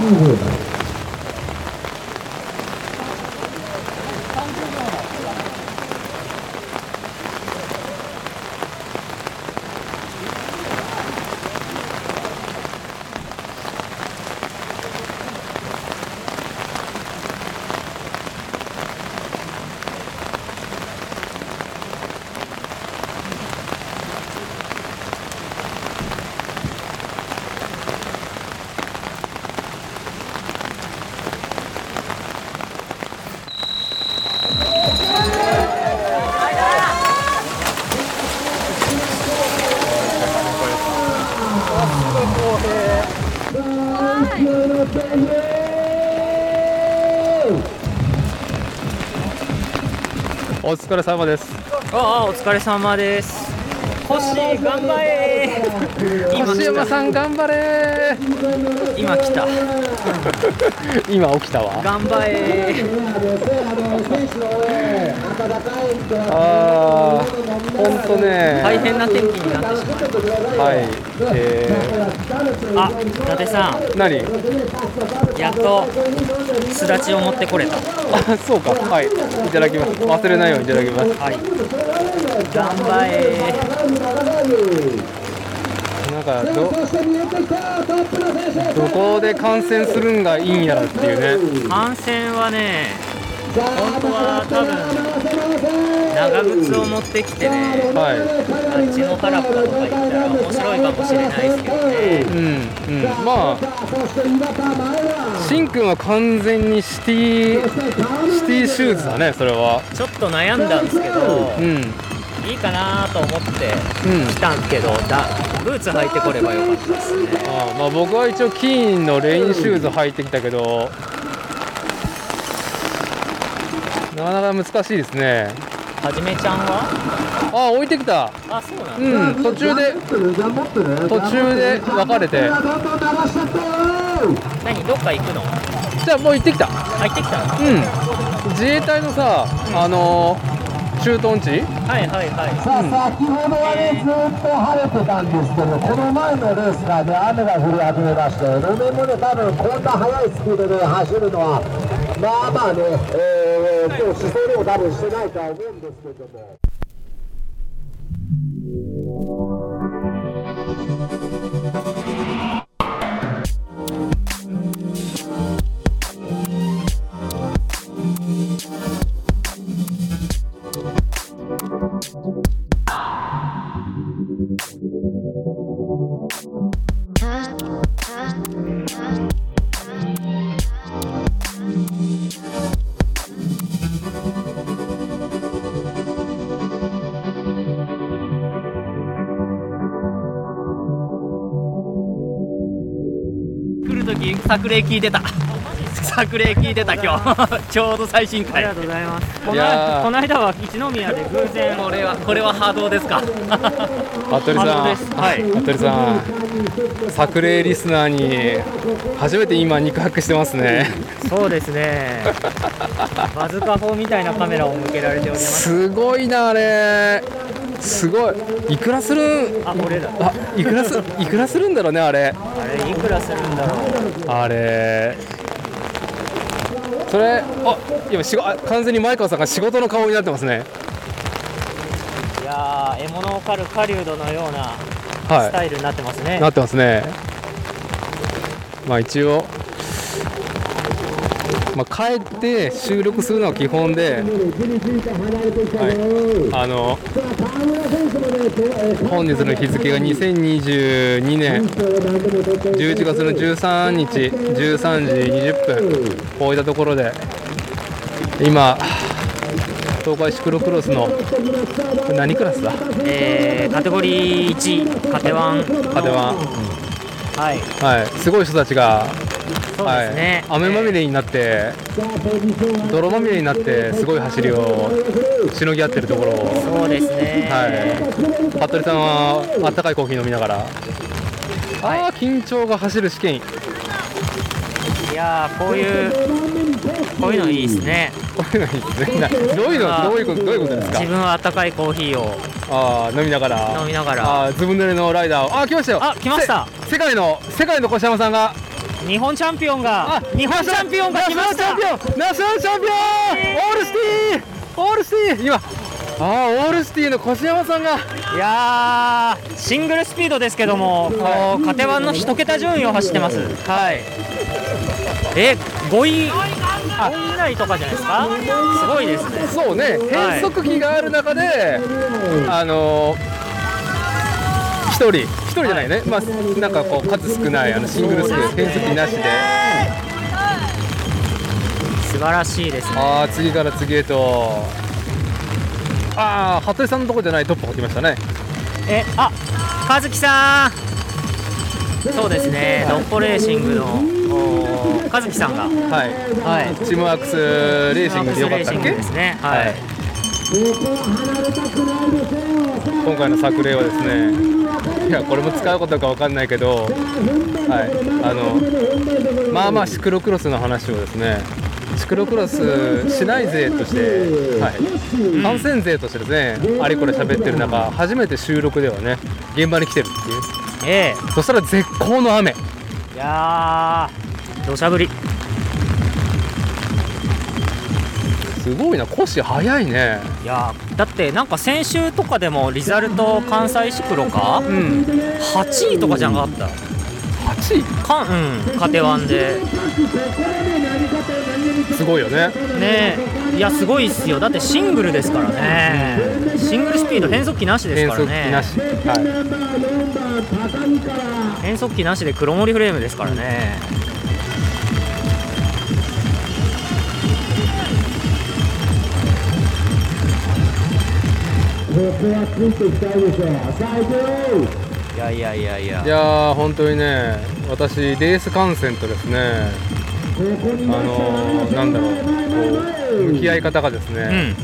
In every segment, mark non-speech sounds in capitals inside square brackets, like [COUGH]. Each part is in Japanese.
の方が。お疲れ様です。ああお疲れ様です。星頑張れ。今星山さん頑張れ。今来た。[LAUGHS] 今起きたわ。頑張れ。あーほんとね。大変な天気になってしまいはい。えあ伊達さー、何？んやっとすだちを持ってこれたあそうか。はい。いただきます。忘れないようにいただきます。はい。頑張れ。なんかどどこで観戦するんがいいんやらっていうね。観戦はね本当は多分長靴を持ってきてねはあっちの原っぱとか行ったら面白いかもしれないですけどね。いうんうん。まあしんくんは完全にシティシティシューズだねそれは。ちょっと悩んだんですけどうん。いいかなと思ってうん来たんけどだブーツ履いてこればよかったですね。あまあ僕は一応キーンのレインシューズ履いてきたけどなかなか難しいですねはじめちゃんは？あ置いてきた。あそうなんだ。うん途中で。途中で分かれて何どっか行くの？じゃあもう行ってきた。入ってきたの？はうん。自衛隊のさあのー駐屯地？いはいはい。さあ先ほどはねずっと晴れてたんですけどこの前のレースがね雨が降り始めまして路面もね多分こんな速いスピードで走るのはまあまあね、えー、今日思想でも多分してないとは思うんですけども。作例聞いてた。作例聞いてた今日。[LAUGHS] ちょうど最新回。ありがとうございます。このこの間は一宮で偶然。これはこれは波動ですか。[LAUGHS] 服部さん、波動です。はい。服部さん。作例リスナーに初めて今肉薄してますね。そうですね。バズカ砲みたいなカメラを向けられております。すごいなあれすごい。いくらする？んあ俺だ。あいくらすいくらするんだろうねあれ。あれいくらするんだろう。あれ。それあ今しごあ完全に前川さんが仕事の顔になってますね。いやー獲物を狩る狩人のようなスはタイルになってますね、いなってますね。まあ一応まあ帰って収録するのは基本で、はい、あの本日の日付が2022年11月の13日13時20分こういったところで今東海シクロクロスの何クラスだ？えーカテゴリー1カテワン。カテワン。はい。はい。すごい人たちがはい、雨まみれになって泥まみれになってすごい走りをしのぎ合ってるところを。そうですね。はい。服部さんはあったかいコーヒー飲みながら、ああ緊張が走る試験。いやーこういうこういうのいいですね。こういうのいいですね。な [LAUGHS] どういうの？どういうこと？どういうことですか？自分はあったかいコーヒーを。ああ飲みながら。飲みながら。ああずぶ濡れのライダーを。ああ来ましたよ。あ来ました。せ世界の世界の越山さんが日本チャンピオンが日本チャンピオンが来ましたナショナルチャンピオンナショナルチャンピオンオールシティオールシティ今あーオールシティの越山さんがいやーシングルスピードですけども、こうカテワンの一桁順位を走ってます。はい。え、5位、5位以内とかじゃないですか？すごいですね。そうね変速機がある中で、あのー、一人一人じゃないね、まあなんかこう数少ないあのシングルス変速機なしで素晴らしいですね。ああ次から次へとああ服部さんのとこじゃないトップをきましたねえ、あ、和樹さん。そうですね。ノッポレーシングのお和樹さんが、はいはい。チームワークスレーシングでよかったっけ？ですね。はい。今回の作例はですねいやこれも使うことかわかんないけど、はい、あのまあまあシクロクロスの話をですねシクロクロスしない勢として、はい、観戦勢としてですねあれこれ喋ってる中初めて収録ではね現場に来てるっていう。えそしたら絶好の雨。えいやー、土砂降り。すごいな腰早いね。いやーだってなんか先週とかでもリザルト関西シクロか？うん8位とかじゃなかった？8位？かうんカテワンで。すごいよね。ね。えいやすごいっすよ。だってシングルですからね。シングルスピード変速機なしです変からね。速機なし、は変速機なしで黒森フレームですからね。ここはついていきたいでしょうさあ行くよいやいやいやいや。い、いやー本当にね私レース観戦とですねあのー、なんだろうこう向き合い方がですうんね、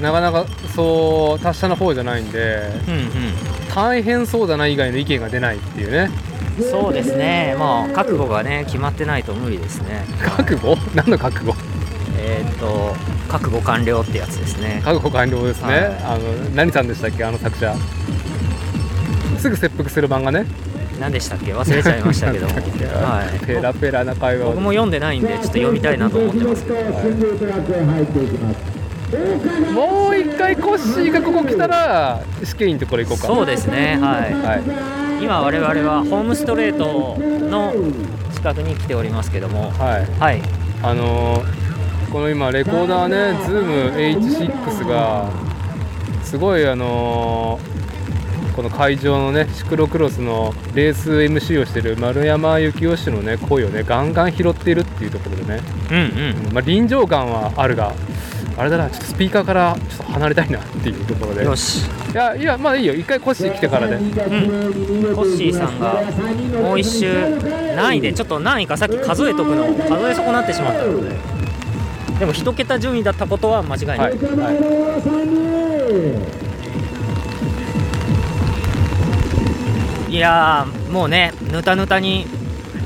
なかなかそう達者な方じゃないんでうん大変そうだな以外の意見が出ないっていうね。うんそうですね。まあ覚悟がね決まってないと無理ですね。覚悟？[LAUGHS] 何の覚悟？えーっと覚悟完了ってやつですね。覚悟完了ですね、はい。あの何さんでしたっけ？あの作者。すぐ切腹する漫画ね。何でしたっけ？忘れちゃいましたけども、はい、ペラペラな会話を。僕も読んでないんでちょっと読みたいなと思ってます。けどシングルトラックへ入ってい。もう一回コッシーがここ来たら試験のところ行こうか。そうですね。ははい。い今我々はホームストレートの近くに来ておりますけどもはい。はいあのーこの今レコーダーね ZoomH6 がすごいあのーこの会場のねシクロクロスのレース MC をしてる丸山幸雄氏のね声をねガンガン拾っているっていうところでね、うんうん。まあ、臨場感はあるがあれだなちょっとスピーカーからちょっと離れたいなっていうところで。よし。いやいやまあいいよ。一回コッシー来てからで、コッシーさんがもう一周何位でちょっと何位かさっき数えとくの数え損なってしまったのででも一桁順位だったことは間違いない、はい。はい。いやーもうねぬたぬたに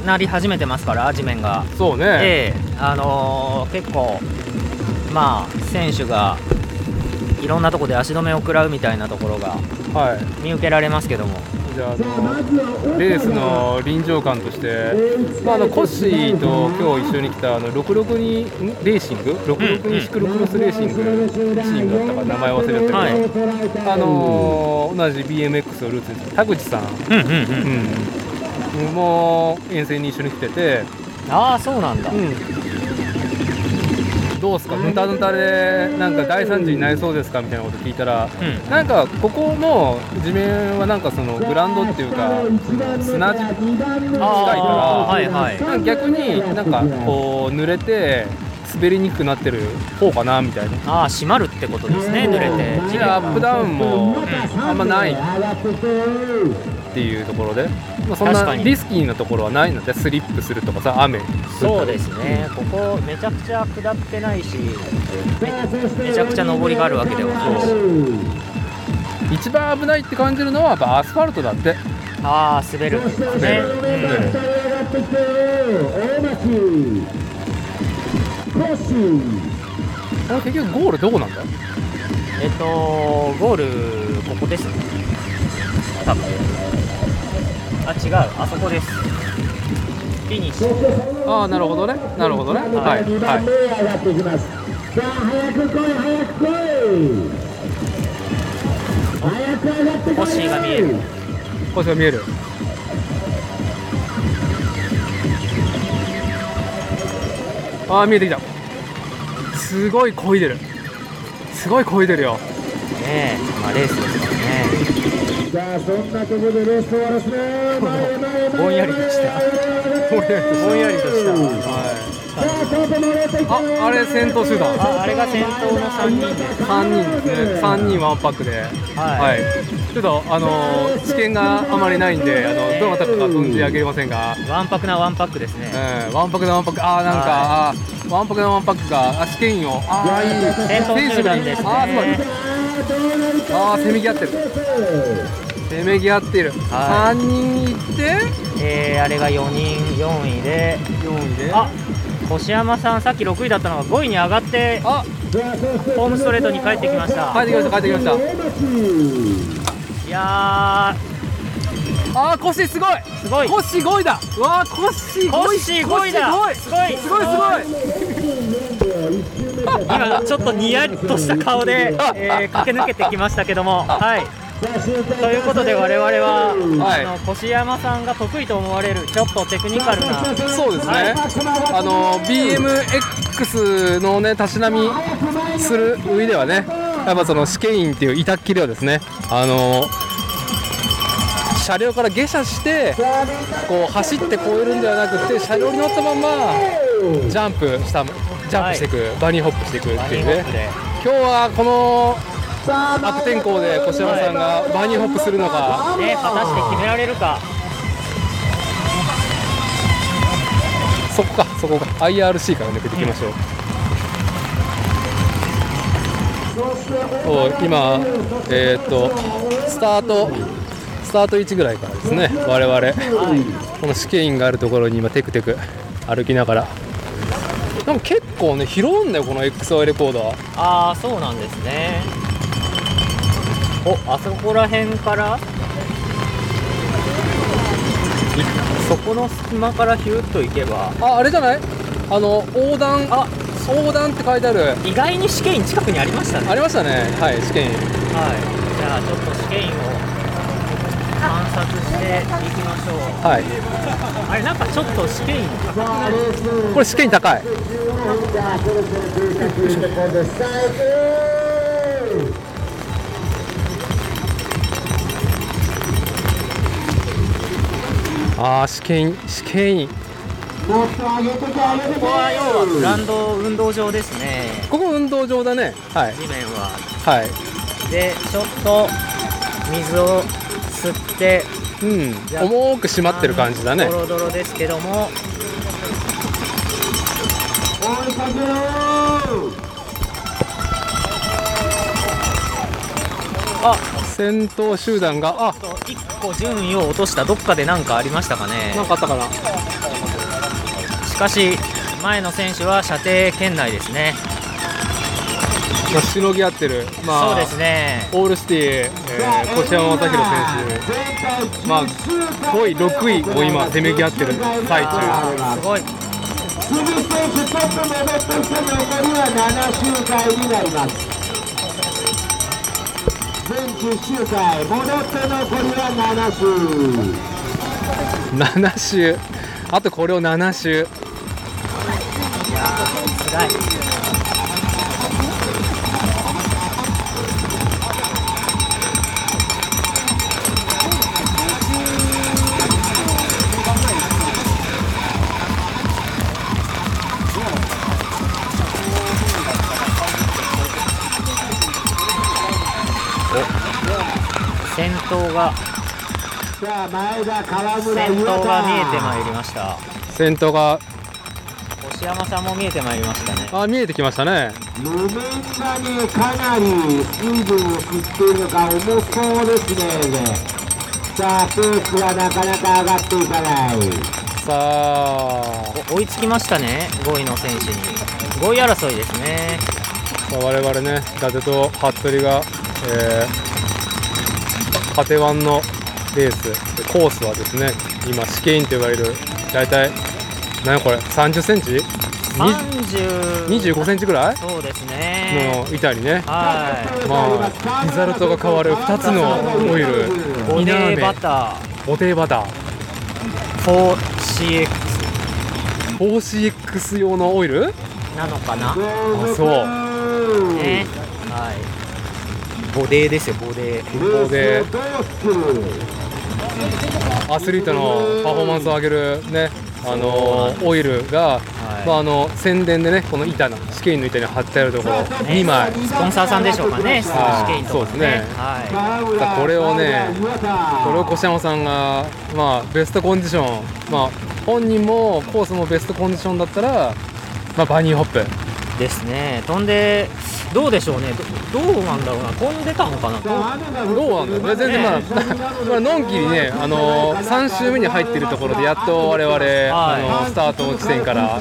なり始めてますから地面が。そうね、ええあのー結構まあ選手がいろんなところで足止めを食らうみたいなところがはい。見受けられますけどもじゃああのレースの臨場感として、まあ、あのコッシーと今日一緒に来たあの662んレーシング？662シクロクロスレーシングチームだったか名前忘れてたけど、はい。あのー同じ BMX をルーツに田口さん。うん、もう遠征に一緒に来てて、ああそうなんだ、うん、どうすか？ぬたぬたでなんか大惨事になりそうですか？みたいなこと聞いたら。うん。なんかここの地面はなんかそのグラウンドっていうかその砂地近いからはいはい。なんか逆になんかこう濡れて滑りにくくなってる方かなみたいな。ああ閉まるってことですね濡れて。地で面アップダウンもあんまない。っ上がっていうところで、まあ、そんなリスキーなところはないのでスリップするとかさ雨そうですね。ここめちゃくちゃ下ってないしめめちゃくちゃ上りがあるわけでは。ないし一番危ないって感じるのはやっぱアスファルトだって。ああ滑る。ね、滑る。うん。これ結局ゴールどこなんだ？えっとゴールここですね。多分あ違う。あそこです。フィニッシュ。ああなるほどね。なるほどね。はい。2はい番目へ上がってい。きますさあ早く来い。早く来い早く上がってコッシーが見える。腰が見える。ああ見えてきた。すごい漕いでる。すごい漕いでるよ。ねえまあレースですからねさあそんなところでレース終わらすね [LAUGHS] [LAUGHS] ぼんやりとした。ぼんやりとした。はい。さあああれ先頭集団。ああれが先頭の3人。です3人ですね。3人。ワンパックで。はい、ちょっとあのー知見があまりないんであのどなたか存じ上げませんが、わんぱくなワンパックですね。うん、ワンパクなワンパク。あーなんか、あーワンパクなワンパクがあ試験員を。ああいい先頭集団ですね。あーすごいあーせめぎ合ってる。せめぎ合ってる、は3人いって？えー、あれが4人4位で。4位で？あ越山さんさっき6位だったのが5位に上がってあ！ホームストレートに帰ってきました。帰ってきました帰ってきました。いやあーコッシーすごい。ーすごい。コッシー5位だ。うわーコッシー5位。コッシー5位だ。コッシすごい。ーすごいすごい。[LAUGHS] 今ちょっとニヤッとした顔で、[LAUGHS] えー駆け抜けてきましたけども。はい。ということで我々は、はい。あの越山さんが得意と思われるちょっとテクニカルなそうですね、はい。あの BMX のねたしなみする上ではねやっぱその試験員っていう板っきりをですね。あの車両から下車してこう走って越えるんではなくて車両に乗ったままジャンプしたジャンプしていく、バニーホップしていくバっていうね。今日はこの悪天候で越山さんがバニーホップするのか。ね果たして決められるか。そこかそこか。IRC から抜けていきましょう、そう今えーっとスタートスタート位置ぐらいからですね我々。この試験員があるところに今テクテク歩きながら。なんか結構ね拾うんだよこの XY レコーダー。ああそうなんですね。おあそこら辺から？いそこの隙間からヒューッと行けば。ああれじゃない？あの横断あ横断って書いてある。意外に試験員近くにありましたね。ありましたね。はい試験。員はい。じゃあちょっと試験員を観察していきましょう。はい。あれなんかちょっと試験員高くないこれ試験員高い。ああ試験員試験員ここは要はグランド運動場ですね。ここ運動場だね。はい。地面は。はい。でちょっと水を吸ってうん。重く締まってる感じだね。ドロドロですけども。あ先頭集団があ。1個順位を落とした。どっかで何かありましたかね。なんかあったかな。しかし前の選手は射程圏内ですね、まあ、しのぎ合ってる。まあそうですね。オールシティ、えー、越山正弘選手。まあ5位6位を今せめぎ合ってる最中。すごい。鈴木選手ちょっと戻ってきて残りは7周回になります。全10周回戻って残りは7周。7周。あとこれを7周。いやー辛いがさあ前田川村先優頭が見えて太まいりました。先頭が。越山さんも見えてまいりましたね。あ見えてきましたね。路面がねかなり水分を吸っているのか重そうですね。さあペースはなかなか上がっていかない。さあ。お追いつきましたね5位の選手に。5位争いですね。さあ我々ね伊達と服部が、えー、カテワンのレース。コースはですね今試験員と呼ばれる大体何これ30センチ？30 25センチぐらい？そうですね。の板にね。はい。まあリザルトが変わる2つのオイル。ボデーバタボデーバター。ー 4CX 4CX 用のオイル？なのかな？あそう。ね。はいボデーですよボデー。ボデアスリートのパフォーマンスを上げるねあのオイルが、まあ、あの宣伝でねこの板の試験の板に貼ってあるところ2枚。スポンサーさんでしょうかね。試はい。験とかそうですね。はだこれをねこれを越山さんが、まあ、ベストコンディション、まあ、本人もコースもベストコンディションだったら、まあ、バニーホップ。いですね。飛んでどうでしょうね。どどうなんだろうな。飛んでたのかな。どうな。んだよ全然まあ、[LAUGHS] まあのんきにね、あのー、3周目に入ってるところでやっと我々、あのースタート地点から、あ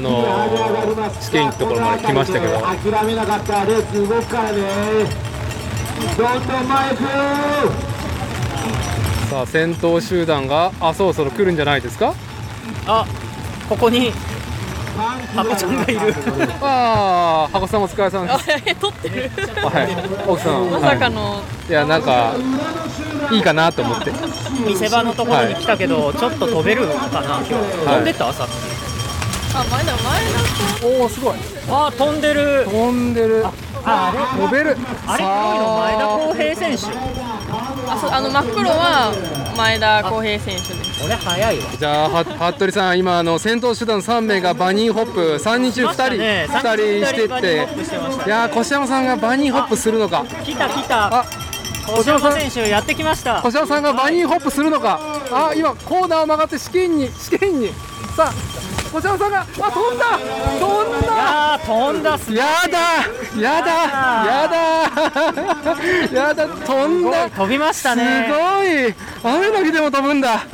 のー試験のところまで来ましたけど。諦めなかったレース動くからね。どんどん前行く。さあ先頭集団があそろそろ来るんじゃないですか？あここに箱ちゃんがいる。ああ箱さんお疲れ様です。え撮ってる。はい。奥さん。まさかの、はい、いやなんかいいかなと思って。見せ場のところに来たけど、ちょっと飛べるかな今日。飛んでた？さっき。あ前だ前おおすごい。あ飛んでる。飛んでる。ああれ？飛べる。あれ？黒いの前田康平選手。だあそうあの真っ黒は前田康平選手です。俺早いわ。じゃあは服部さん今あの先頭集団3名がバニーホップ3人中2人ね。2人してっていやー越山さんがバニーホップするのか。来た来たあ小山選手やってきました越山さんがバニーホップするのか。あ今コーナーを曲がって試験に試験に。さあ越山さんがあ飛んだ！飛んいだ飛んだすやだ！やだ！やだ！やだ。飛んだ！飛びましたすねごい！雨だけでも飛ぶんだ。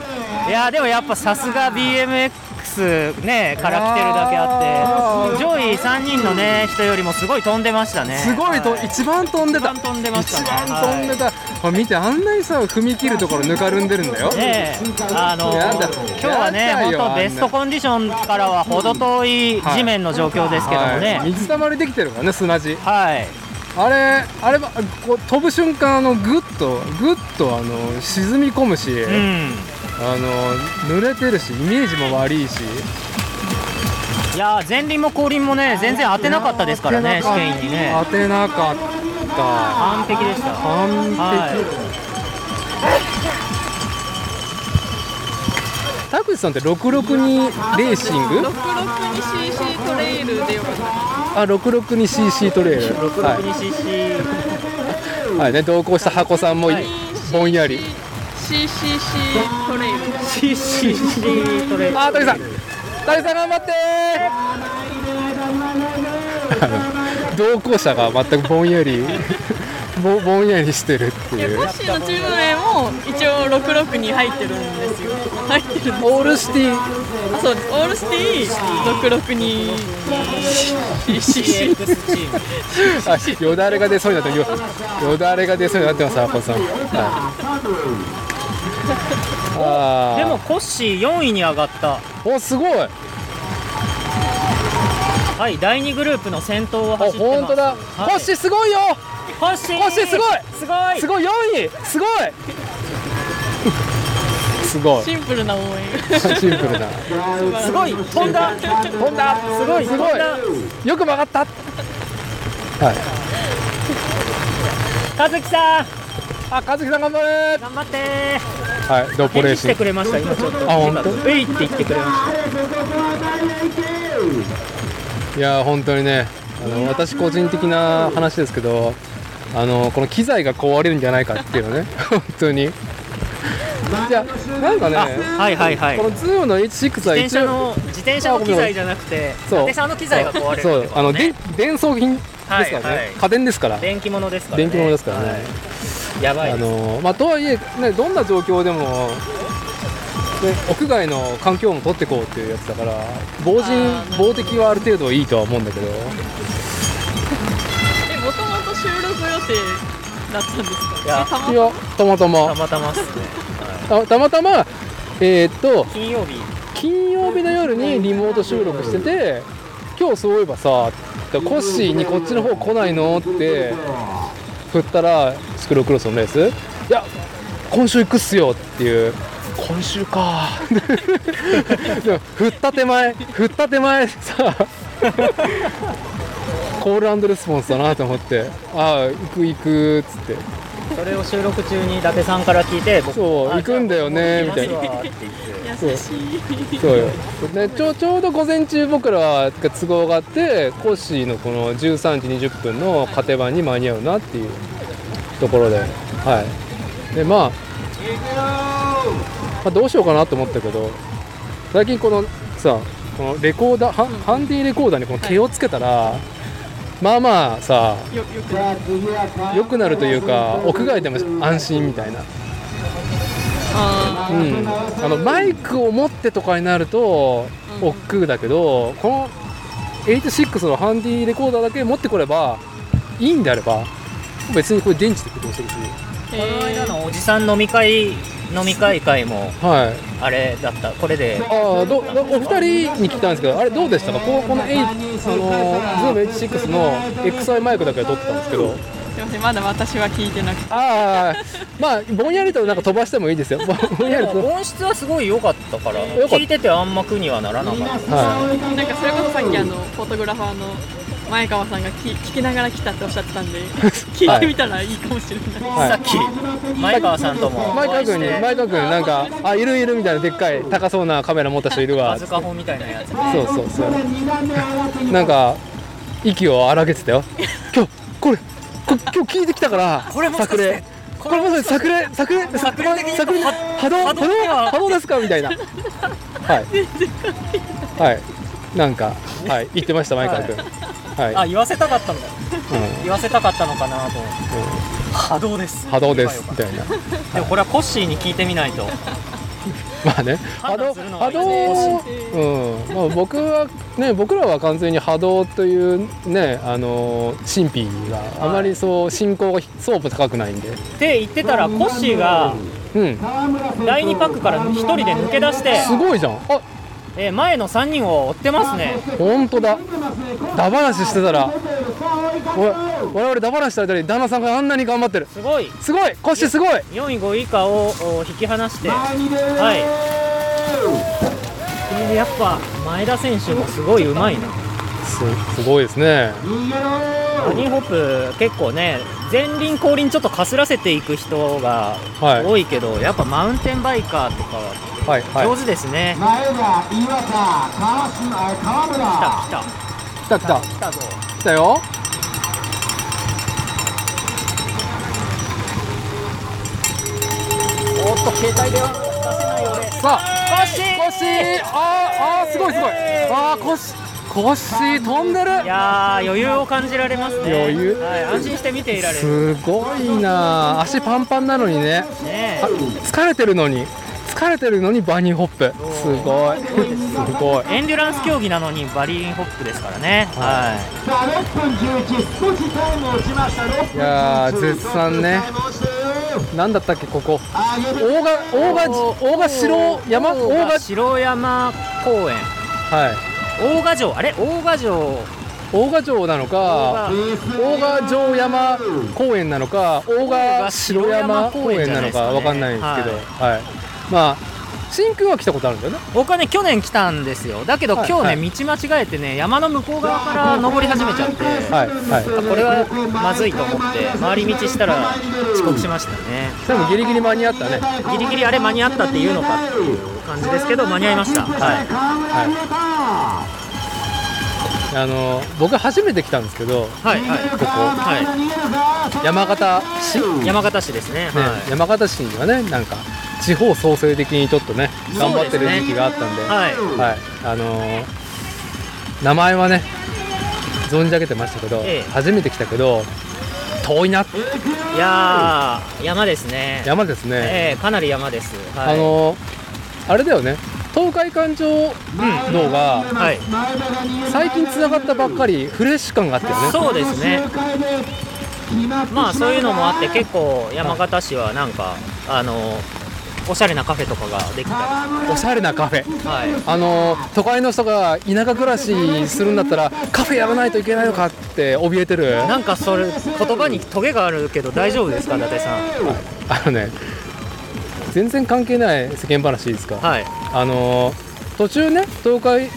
いやーでもやっぱさすが BMX ねから来てるだけあって。上位3人のね人よりもすごい飛んでましたね。すごいとは一番飛んでた。一番飛んでましたね。一番飛んでた、これ見てあんなにさ踏み切るところぬかるんでるんだよ。ねえ。あの今日はね本当ベストコンディションからは程遠い地面の状況ですけどもはい。ね水たまりできてるからね砂地。はい。あれあれはこう飛ぶ瞬間あのグッとグッとあの沈み込むし、うんあの濡れてるしイメージも悪いし。いやー前輪も後輪もね全然当てなかったですからね試験員にね。当てなかった。完璧でした。完璧、は田口さんって662レーシング？662cc トレイルでよかったあ 662cc トレイル。は 662cc い、はい。ね、同行した箱さんもぼんやり CCC トレイル。CCC トレイル。あ、谷さん。谷さん頑張って。[LAUGHS] 同行者が全くぼんやりぼぼんやりしてるっていう。コッシーのチーム名も一応66に入ってるんですよ。入ってるオールシティ。あそうです。オールシティ 662cc CX チームあよだれが出そうになってよよだれが出そうになってます箱さん、はい、でもコッシー4位に上がった。おすごい。あはい第2グループの先頭を走ってます。本当だ、はい。コッシーすごいよ。コッシー。コッシーすごい。すごい。すごい4位。すごい。[LAUGHS] すごい。シンプルな応援。シンプルな。[LAUGHS] すごい。飛んだ。飛んだ。すごい。すごい。よく曲がった。はい。和樹さん。あ和樹さん頑張れ。頑張ってはいドッポレーシング。くれました今ちょっと。あ本当？ういって言ってくれました。いやー本当にねあの私個人的な話ですけどあのこの機材が壊れるんじゃないかっていうのね。[LAUGHS] 本当に。じゃあなんかねあはいはいはい。このズームの H6 は一応車の自転車の機材じゃなくてそうの機材が壊れるそうあので伝送品ですからね、はいはい。家電ですから。電気物ですからね。電気物ですからね、はいやばいあのまあ、とはいえ、ね、どんな状況でも、ね、屋外の環境も取っていこうっていうやつだから防塵防滴はある程度いいとは思うんだけど。えもともと収録予定だったんですか？いや。えたまいやたまたたままたまっすね。たたまたまえーっと金曜日。金曜日の夜にリモート収録してて今日そういえばさコッシーにこっちの方来ないのって振ったらシクロクロスのレース？いや今週行くっすよっていう。今週か。[LAUGHS] でも振った手前振った手前さコールレスポンスだなと思って。ああ行く行くっつってそれを収録中に伊達さんから聞いて僕あそう行くんだよねみたいな。優しいそう。よ、ね、ちょちょうど午前中僕らは都合があってコッシーのこの13時20分のカテ版に間に合うなっていうところで。はい。でまあ、まあ、どうしようかなと思ったけど最近このさこのレコーダーハンディレコーダーにこの毛をつけたら、まあまあさよよく良くなるというか屋外でも安心みたいな。あうん、あのマイクを持ってとかになるとうん。億劫だけどこの86のハンディレコーダーだけ持ってこればいいんであれば別にこれ電池で起動するし。ー。この間えのおじさん飲み会飲み会会もはい。あれだった。これで。ああどお二人に聞きたいんですけどあれどうでしたか？こうこの8あの Zoom86 の XI マイクだけは撮ってたんですけど。ーすいませんまだ私は聞いてなくて。ああまあぼんやりとなんか飛ばしてもいいですよ。ぼぼんやりと。音質はすごい良かったからかった。聞いててあんま苦にはならなかった。はなんかそれこそさっきあのフォトグラファーの前川さんがき聞きながら来たっておっしゃってたんで [LAUGHS] 聞いてみたらいいかもしれない、はい。さっき前川さんとも。い前川君に前川君なんかあいるいるみたいなでっかい高そうなカメラ持った人いるわ。バズカホみたいなやつでそうそうそう。なんか息を荒げてたよ。[LAUGHS] 今日これこ今日聞いてきたからこれもしかしこれもしかして作例作例作例的に作例は波動波動波動では波動ですか？みたいな。はい。はいなんかはい言ってました前川君。はい、あ言わせたかったんだうん。言わせたかったのかなと思って。波動です。波動ですみたいな。でもこれはコッシーに聞いてみないと。[LAUGHS] まあね。波動波動うん。まあ僕はね僕らは完全に波動というねあの神秘があまりそう進行が相当高くないんで。って言ってたらコッシーがうん。第2パックから1人で抜け出して、すごいじゃん。あえー前の3人を追ってますね。本当だ。ダ話してたら。我々ダ話してたら旦那さんがあんなに頑張ってる。すごい。すごい。コッシーすごい。4位5位以下をお引き離して。はい。これでやっぱ前田選手もすごいうまいな。すすごいですね。バニーホップ結構ね前輪後輪ちょっとかすらせていく人がはい。多いけど、やっぱマウンテンバイカーとかははいはい。上手ですね、前田、岩田、川島、川村。来た来た。来た来た。来たぞ。来たよおっと携帯電話。出せない俺。さあ。コッシーコッシーあーあーすごいすごい。あーコッシーコッシー飛んでる。いやー余裕を感じられますね。余裕。はい、安心して見ていられる。すごいな足パンパンなのにね。ねあ疲れてるのに疲れてるのにバニーホップ。すごい。すごい。エンデュランス競技なのにバリンホップですからね。はさあ、6分11、少しタイム落ちました。6分いやー絶賛ね。タイム落ちてる。なんだったっけここ？大賀大賀大賀城山？い大賀？城山公園。はい。大賀城。あれ？大賀城。大賀城なのか大賀城。山公園なのか大賀城山公園なのかわかんないんですけど、はい、まあ真空は来たことあるんだよね。僕はね去年来たんですよ。だけどはい。今日ね、はい。道間違えてね山の向こう側から登り始めちゃって、はい。はい。これはまずいと思って回り道したら遅刻しましたね。でもギリギリ間に合ったね。ギリギリあれ間に合ったっていうのかっていう感じですけど間に合いました。はい。川村入れたあの僕初めて来たんですけど、ね、はい。はい。ここは山形市、ね、山形市ですね。はい。山形市にはねなんか地方創生的にちょっとね頑張ってる時期があったんで。はい。はい、あのー名前はね存じ上げてましたけど、ええ。初めて来たけど遠いな。いやー山ですね。山ですね、ええかなり山です。はい。あのーあれだよね。東海環状道がはい。最近つながったばっかりフレッシュ感があったよね。そうですね。まあそういうのもあって結構山形市はなんかあのおしゃれなカフェとかができたおしゃれなカフェ。りはい。あの都会の人が田舎暮らしするんだったらカフェやらないといけないのかって怯えてる。なんかそれ言葉にトゲがあるけど大丈夫ですか伊達さん？あのね全然関係ない世間話いいですか、はい。あの途中ね東海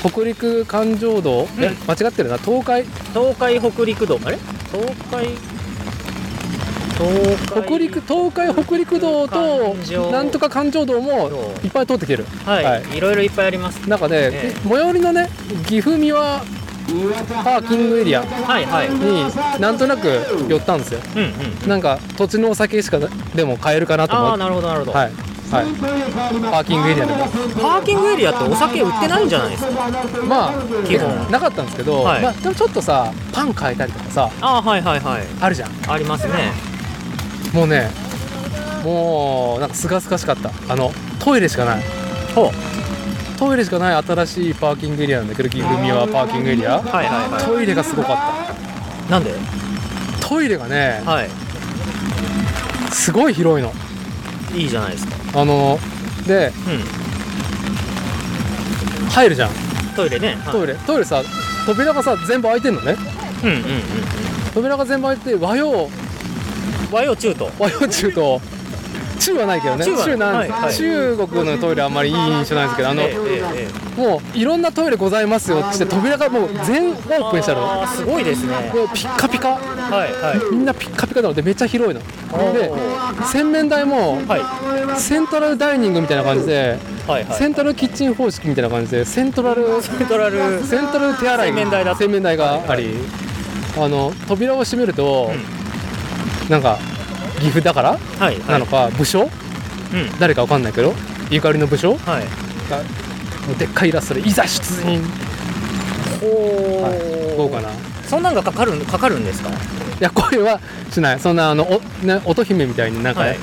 北陸環状道、えうん。間違ってるな。東海？東海北陸道。あれ？東海北陸東海北陸道となんとか環状道もいっぱい通ってきてる。はい、はい。い、ろいろいっぱいあります。中で、ええ。最寄りのね岐阜三輪パーキングエリアになんとなく寄ったんですよ。うんなんか土地のお酒しかでも買えるかなと思って。ああなるほどなるほど、はいはい。パーキングエリアでも。パーキングエリアってお酒売ってないんじゃないですか？まあ基本。なかったんですけど、はい。まあ、でもちょっとさパン買えたりとかさああはいはいはい。あるじゃん。ありますねもうねもうなんかすがすがしかった。あのトイレしかない。ほう。トイレしかない新しいパーキングエリアなんだけど岐阜三輪パーキングエリア。はいはいはトイレがすごかっいなんで？たトイレがねはい。すごい広いの。いいじゃないですか。あのでうん。入るじゃん。トイレね、はい。トイレ。トイレさ扉がさ全部開いてんのね。うんうんうん扉が全部開いてて和洋和洋中と。和洋中と。中はないけどね。中はなんはいはい。中国のトイレあんまりいい印象ないんですけどあの、えええええもういろんなトイレございますよって扉がもう全オープンしたの。すごいですね。でピッカピカ。はいはい。みんなピッカピカなのでめっちゃ広いの。で洗面台もはい。セントラルダイニングみたいな感じではいはい。セントラルキッチン方式みたいな感じでセントラルセントラルセントラル手洗い洗面台だ洗面台がありあの扉を閉めると、なんか岐阜だから？はいなのか、武将？うん。誰かわかんないけど？ゆかりの武将？はい。がもうでっかいイラストでいざ出陣。ほはい。豪華な？いそんなんがかかるかかるんですか？や声はしない。そんなあのお、ね、乙姫みたいになんか、はい。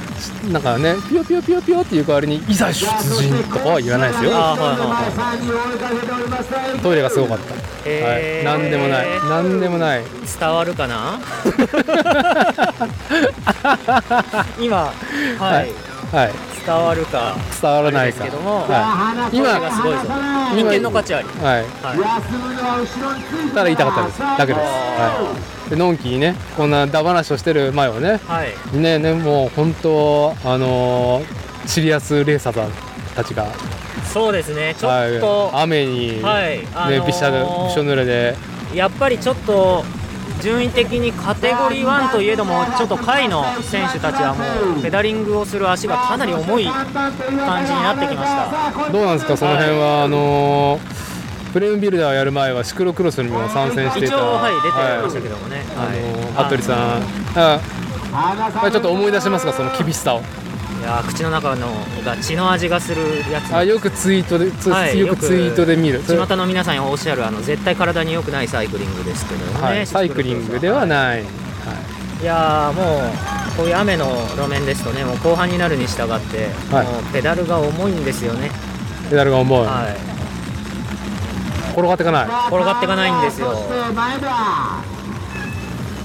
なんかねピヨピヨピヨピヨっていう代わりにいざ出陣とかは言わないですよ。あーはいはいはい。トイレがすごかった、へー。はい、なんでもない。なんでもない。伝わるかな？[LAUGHS] 今はい、はい。はい伝わるか。伝わらないか。ですけども、はい、声が今すごいぞ人間の価値あり。はい。はい。ただ言いたかったです。だけです、はい、でのんきにねこんなダ話をしてる前はねはい。ねねもう本当あのーシリアスレーサーたちが、そうですね。ちょはい。っと、雨に、はい。あのーねびしゃびしょ濡れで。やっぱりちょっと順位的にカテゴリー1といえどもちょっと下位の選手たちはもうペダリングをする足がかなり重い感じになってきました。どうなんですか？その辺は、あのープレームビルダーやる前はシクロクロスにも参戦していた一応はい出てましたけどもね、あのーはい服部さん。ちょっと思い出しますかその厳しさをいやー口の中のが血の味がするやつ。あよくツイートで、つはいよくツイートで見る。巷の皆さんにおっしゃるあの絶対体に良くないサイクリングですけどもね、はい、サイクリングではない、はい。い。やーもうこういう雨の路面ですとねもう後半になるに従って、はい。もうペダルが重いんですよね、ペダルが重い、はい、転がっていかない。転がっていかないんですよ。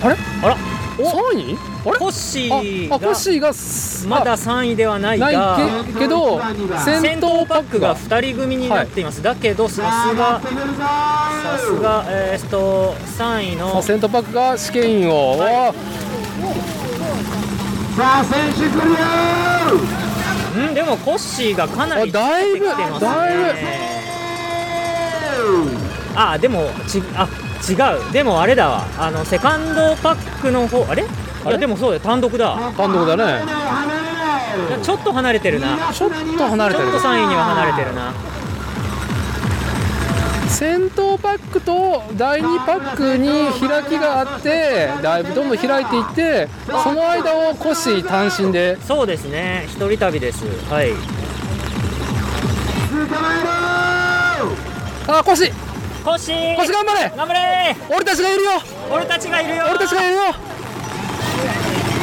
あれ？あら？3位あれコッシあーあコッがシーがすまだ3位ではないがないけけど先先頭頭パックが。パックが2人組になっています、だけどさすがさすがえーっと3位の。先頭パックが試験員を、はい。さあ選手クリア。うんでもコッシーがかなりあだいぶ近づいてきてますね。だいぶ。あでもちあ違う。でもあれだわ。あのセカンドパックの方あれ？いあでもそうだよ。単独だ。単独だね。ちょっと離れてるな。ちょっと離れてる。ちょっと3位には離れてるな。先頭パックと第2パックに開きがあってだいぶどんどん開いていってその間をコッシー単身で。そうですね。一人旅です。はい。あコッシーコッシ頑張れ。頑張れ。俺たちがいるよ。俺たちがいるよ。俺たちがいるよ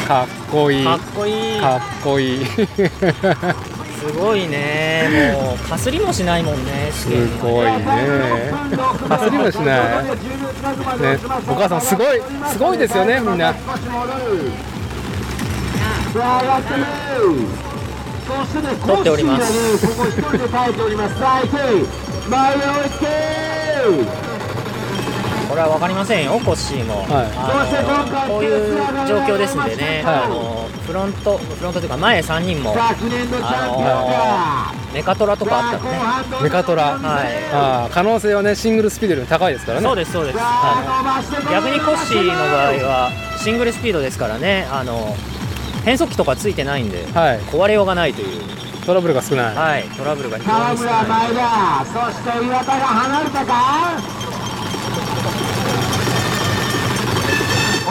かっこいい。かっかこいい。っこいい。すごいね。もうかすりもしないもんね試す験ごいね。かすりもしない。ねお母さんすごいすごいですよねみんな。さあ上がっておりますこれは分かりませんよ、コッシーも、はい。あのこういう状況ですんでね、はい。あのフロント、フロントというか、前3人も昨年のメカトラとかあったのね、メカトラ、はい、あー可能性はねシングルスピードより高いですからね。そうです、そうです、あの逆にコッシーの場合は、シングルスピードですからね、あの変速機とかついてないんで、はい。壊れようがないという、トラブルが少ない、はい、トラブルが非常川に少ない。村前田。そして岩田が離れたか？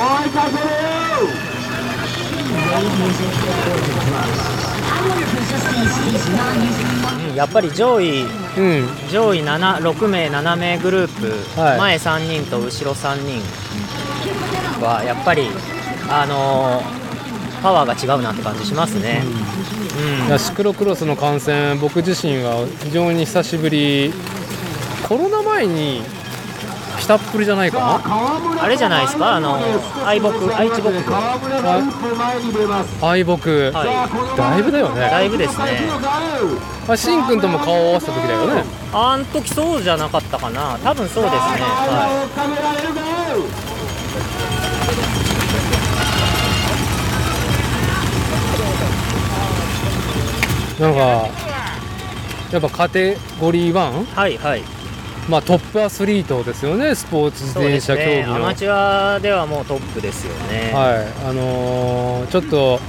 追いかけるうんやっぱり上位うん上位7 6名7名グループ、はい。前3人と後ろ3人。はやっぱりあのーパワーが違うなって感じしますね。うん。いやシクロクロスの観戦僕自身は非常に久しぶり。コロナ前にしたっぷりじゃないかあれじゃないですか？あの愛木愛知木愛木、はだいぶだよだねいぶですね。あしんくんとも顔を合わせた時だよね。あん時そうじゃなかったかな。多分そうですね。は追っかけられるかなんかやっぱカテゴリー1いはいはい。まあトップアスリートですよねスポーツ自転車競。技の、アマチュアではもうトップですよね。はい。あのーちょっと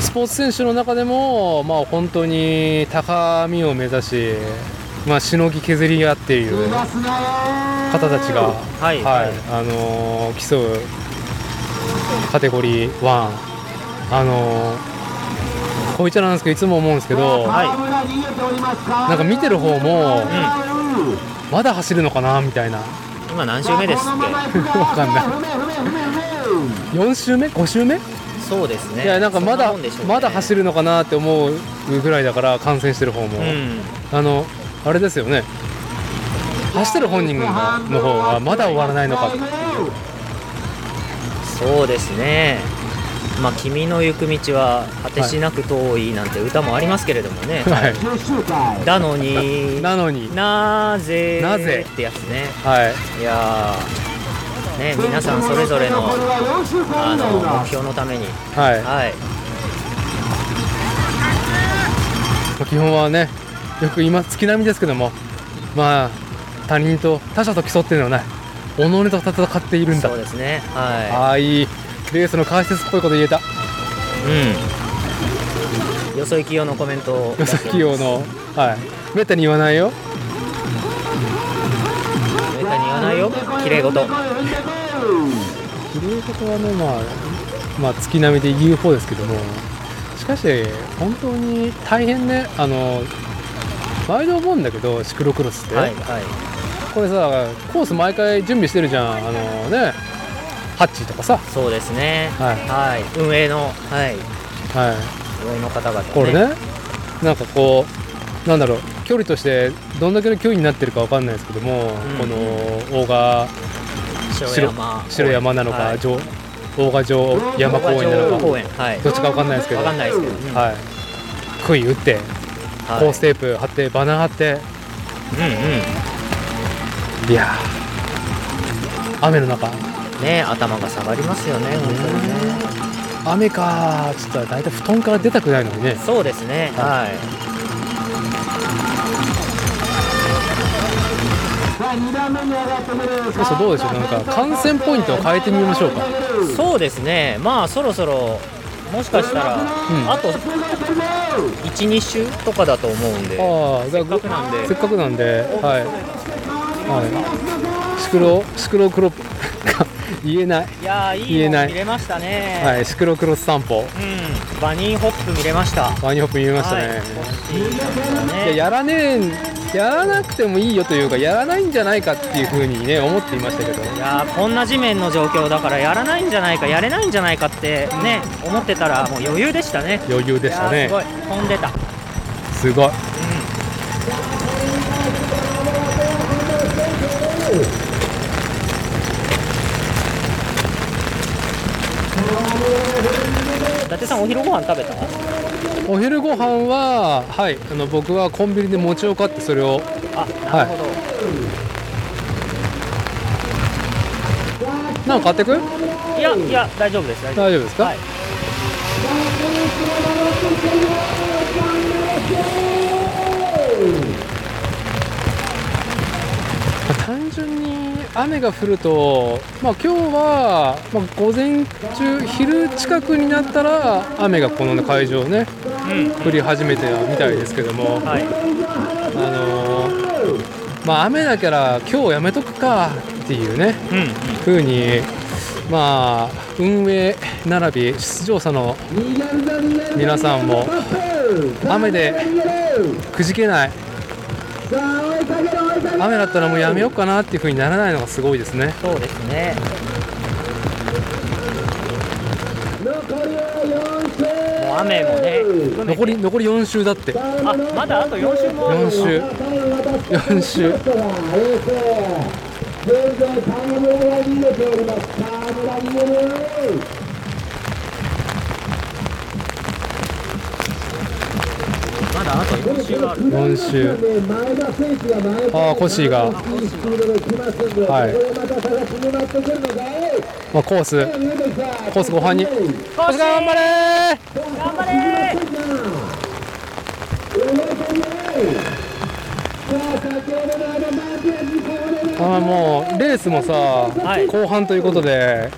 スポーツ選手の中でも、まあ、本当に高みを目指し、まあ、しのぎ削り合っている方たちが、はいはい。あのー競うカテゴリー1、あのーこういっちゃなんですけどいつも思うんですけど、はい。なんか見てる方もうんまだ走るのかなみたいな。今何周目ですっこのまま行くわかんない。踏め踏め踏め踏め4周目？5周目、けそうですね。いやなんかまそだね。まだ走るのかなって思うぐらいだから観戦してる方も、うん。あのあれですよね。走ってる本人がの方がまだ終わらないのかそうですね。まあ、君の行く道は果てしなく遠いなんて歌もありますけれどもね。はい。10周回だのに、なのに。なぜ？なぜ？ってやつね。はい。いやー、ね、皆さんそれぞれのこれは4周回あの目標のために、はい、はい、まあ基本はねよく今月並みですけどもまあ他人と他者と競っているのはない己と戦っているんだ。そうですね。はい。いレースの解説っぽいこと言えたい。うん。よそ行き用のコメントを。よそ企業のはいめったに言わないよめったに言わないよ。綺麗事。綺麗事はねまあまあ月並みで言う方ですけどもしかし本当に大変ねあの毎度思うんだけどシクロクロスって、はいはい。これさコース毎回準備してるじゃんあのねハッチとかさそうですね。はいはい。運営の、はい。はい運営の方々、ね。これねなんかこうなんだろう距離としてどんだけの距離になってるかわかんないですけども、この大賀白山。白山なのか、はい上大賀城山公園なのか。はい。どっちかわかんないですけどわかんないですけど。うんはい杭打ってはいコーステープ貼ってバナー貼ってうんうん。いやー雨の中ね頭が下がりますよね、本当にね。雨かーっつったら大体布団から出たくないのにねそうですね。はい。さあ2段目に上がってくるそうそうどうでしょうなんか観戦ポイントを変えてみましょうかそうですね。まあそろそろもしかしたら、んあと1、2週とかだと思うんで。ああ、せせっかくなんでせっかくなんで、はい。はい。シクロ、シクロクロ、言えない。いやーい言えない見れましたね。はい、シクロクロス散歩。うん。バニーホップ見れました。ワニホップ見ましたはいね。いいねいや、やらねえ、やらなくてもいいよというか、やらないんじゃないかっていうふうにね、思っていましたけど。いやーこんな地面の状況だからやらないんじゃないかやれないんじゃないかってね思ってたらもう余裕でしたね余裕でしたねす。ごい飛んでた、すごい。伊達さんお昼ご飯食べた？お昼ご飯ははいあの僕はコンビニで餅を買ってそれをあなるほど、なんか買ってく？い、やいや大丈夫です大丈夫大丈夫ですか、はい雨が降ると、まあ、今日は、まあ、午前中昼近くになったら雨がこの、ね、会場ね降り始めてみたいですけども、はい。あのーまあ、雨だから今日やめとくかっていうねうん。うん風にまあ運営並び出場者の皆さんも雨でくじけない雨だったらもうやめようかなっていう風にならないのがすごいですね。そうですね。もう雨もね残り残り4周だって。あまだあと4週もある4周4周現在タイムが逃げております。河村逃げるだあと4週ある4周ああコッシーが、はい。まあ、コース。コース後半に。コー頑張れ頑張れー。あーもうレースもさ、い。後半ということで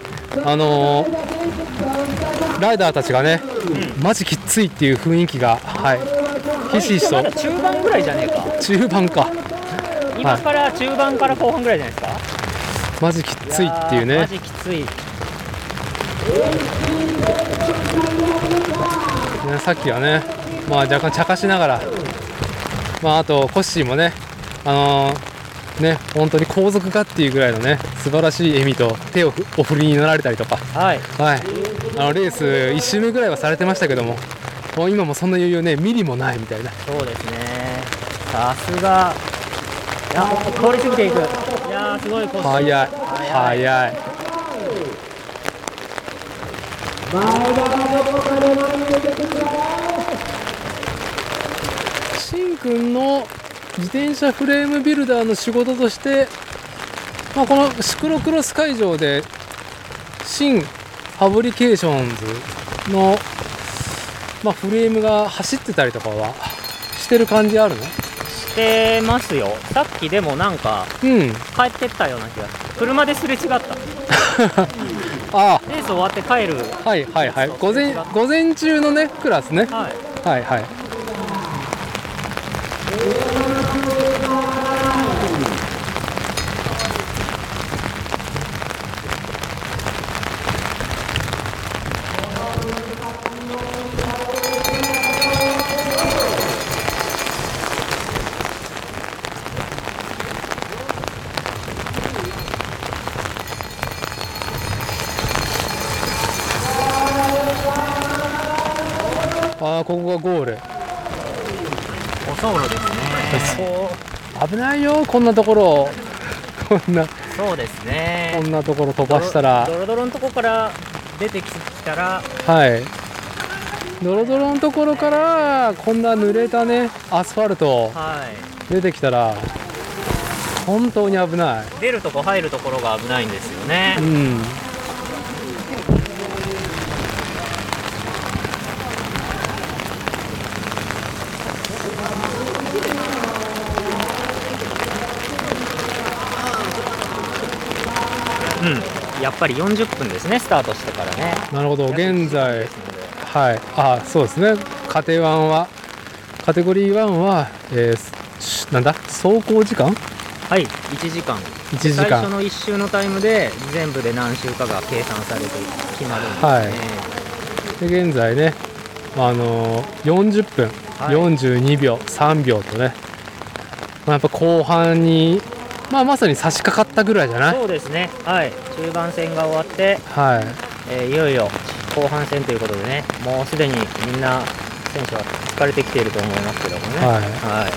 あのーライダーたちがね、マジきっついっていう雰囲気がはいひしひしと中盤ぐらいじゃねえか。中盤か。今から中盤から後半ぐらいじゃないですか。マジきっついっていうやーマねジきつい。ねさっきはね、まあ、若干茶化しながら、まあ、あとコッシーもね、あのーね本当に皇族かっていうぐらいのね素晴らしい笑みと手をふお振りになられたりとか、はい。はい、あのレース1周目ぐらいはされてましたけどももう今もそんな余裕ねミリもないみたいな。そうですね。さすが。いや通り過ぎていく。いやーすごい早い早い。しんくんの自転車フレームビルダーの仕事として、まあ、このシクロクロス会場で新ファブリケーションズの、まあ、フレームが走ってたりとかはしてる感じあるの？してますよ。さっきでもなんかうん。帰ってったような気がする。車ですれ違った。[LAUGHS] あ。レース終わって帰る。あはいはいはい。午前午前中のねクラスね。はい。はいはい危ないよこんなところ。こんな。そうですね。こんなところ飛ばしたら。ドロドロのとこから出てきたら。はい。ドロドロのところからこんな濡れたねアスファルト。はい。出てきたら本当に危ない。出るとこ入るところが危ないんですよね。うんうんやっぱり40分ですねスタートしてからね。なるほど。現在はい。あそうですね。カテ1はカテゴリー1は、えーしなんだ？走行時間？はい1時間。1時間。最初の1周のタイムで全部で何周かが計算されて決まるんですね、はい。で現在ねあのー40分、はい。42秒3秒とね、まあ、やっぱ後半に、まあ、まさに差し掛かったぐらいじゃない？そうですね。はい中盤戦が終わって、はい。えーいよいよ後半戦ということでねもうすでにみんな選手は疲れてきていると思いますけどもね。はい。はい。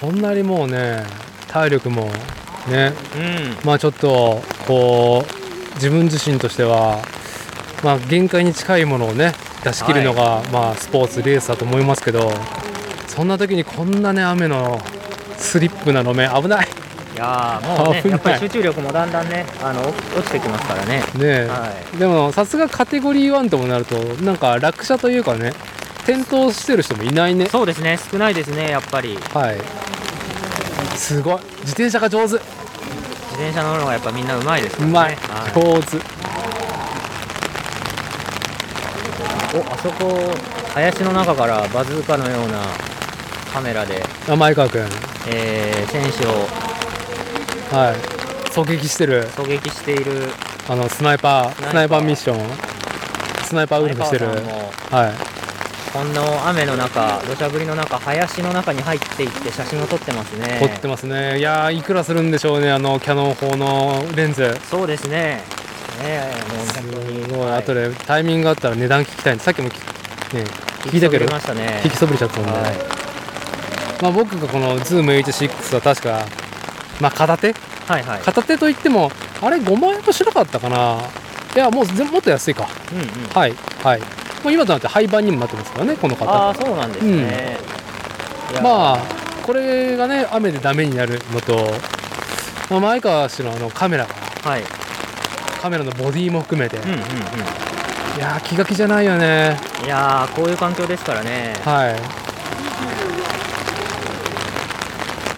こんなにもうね体力もねうん。まあちょっとこう自分自身としては、まあ、限界に近いものをね出し切るのが、まあ、スポーツレースだと思いますけどそんな時にこんなね雨のスリップな路面危ないいやーもうねやっぱり集中力もだんだんねあの落落ちてきますからね。ねえ、はでもさすがカテゴリー1ともなるとなんか落車というかね転倒してる人もいないね。そうですね。少ないですねやっぱり。はい。すごい。自転車が上手。自転車乗るのがやっぱみんなうまいですね。うまい、はい。上手。おあそこ林の中からバズーカのようなカメラで、あ前川君。えー選手をはい。狙撃してる。狙撃している。あのスナイパースナイパー。ミッション。スナイパーウルフしてる。はい。この雨の中土砂降りの中林の中に入っていって写真を撮ってますね。撮ってますね。いやーいくらするんでしょうねあのキャノン砲のレンズ。そうですね。ねえもう本当に。すごい、はい。後でタイミングがあったら値段聞きたい。んでさっきもきね聞いたけど聞きそびれましたね。聞きそびれちゃったんで、はい。まあ、僕がこの ZoomH6 は確か、まあ、片手？はいはい。片手といってもあれ5万円もしなかったかな？いやもう全もっと安いか。うんうん。はいはい、まあ、今となって廃盤にもなってますからねこのあ方。あそうなんですね、いやまあこれがね雨でダメになるのと、まあ、前川氏のあのカメラがはい。カメラのボディも含めて、うんうんうん。いやー気が気じゃないよね。いやーこういう環境ですからね。はい。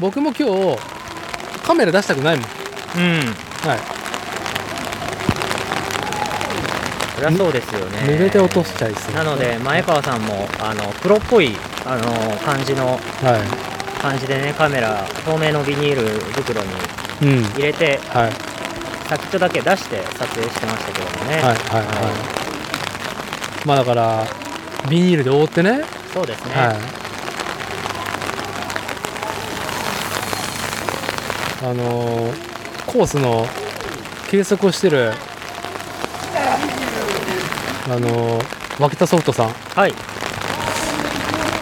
僕も今日カメラ出したくないもん。うん。はい。そりゃそうですよね。濡れて落としちゃいそう。なので前川さんもあのプロっぽいあの感じのは感じでねカメラ透明のビニール袋にいうん。入れてはい。先っちょだけ出して撮影してましたけどもね。はいはい。はい。まあだからビニールで覆ってね。そうですね、はいあのーコースの計測をしてるあのー脇田ソフトさん、はい。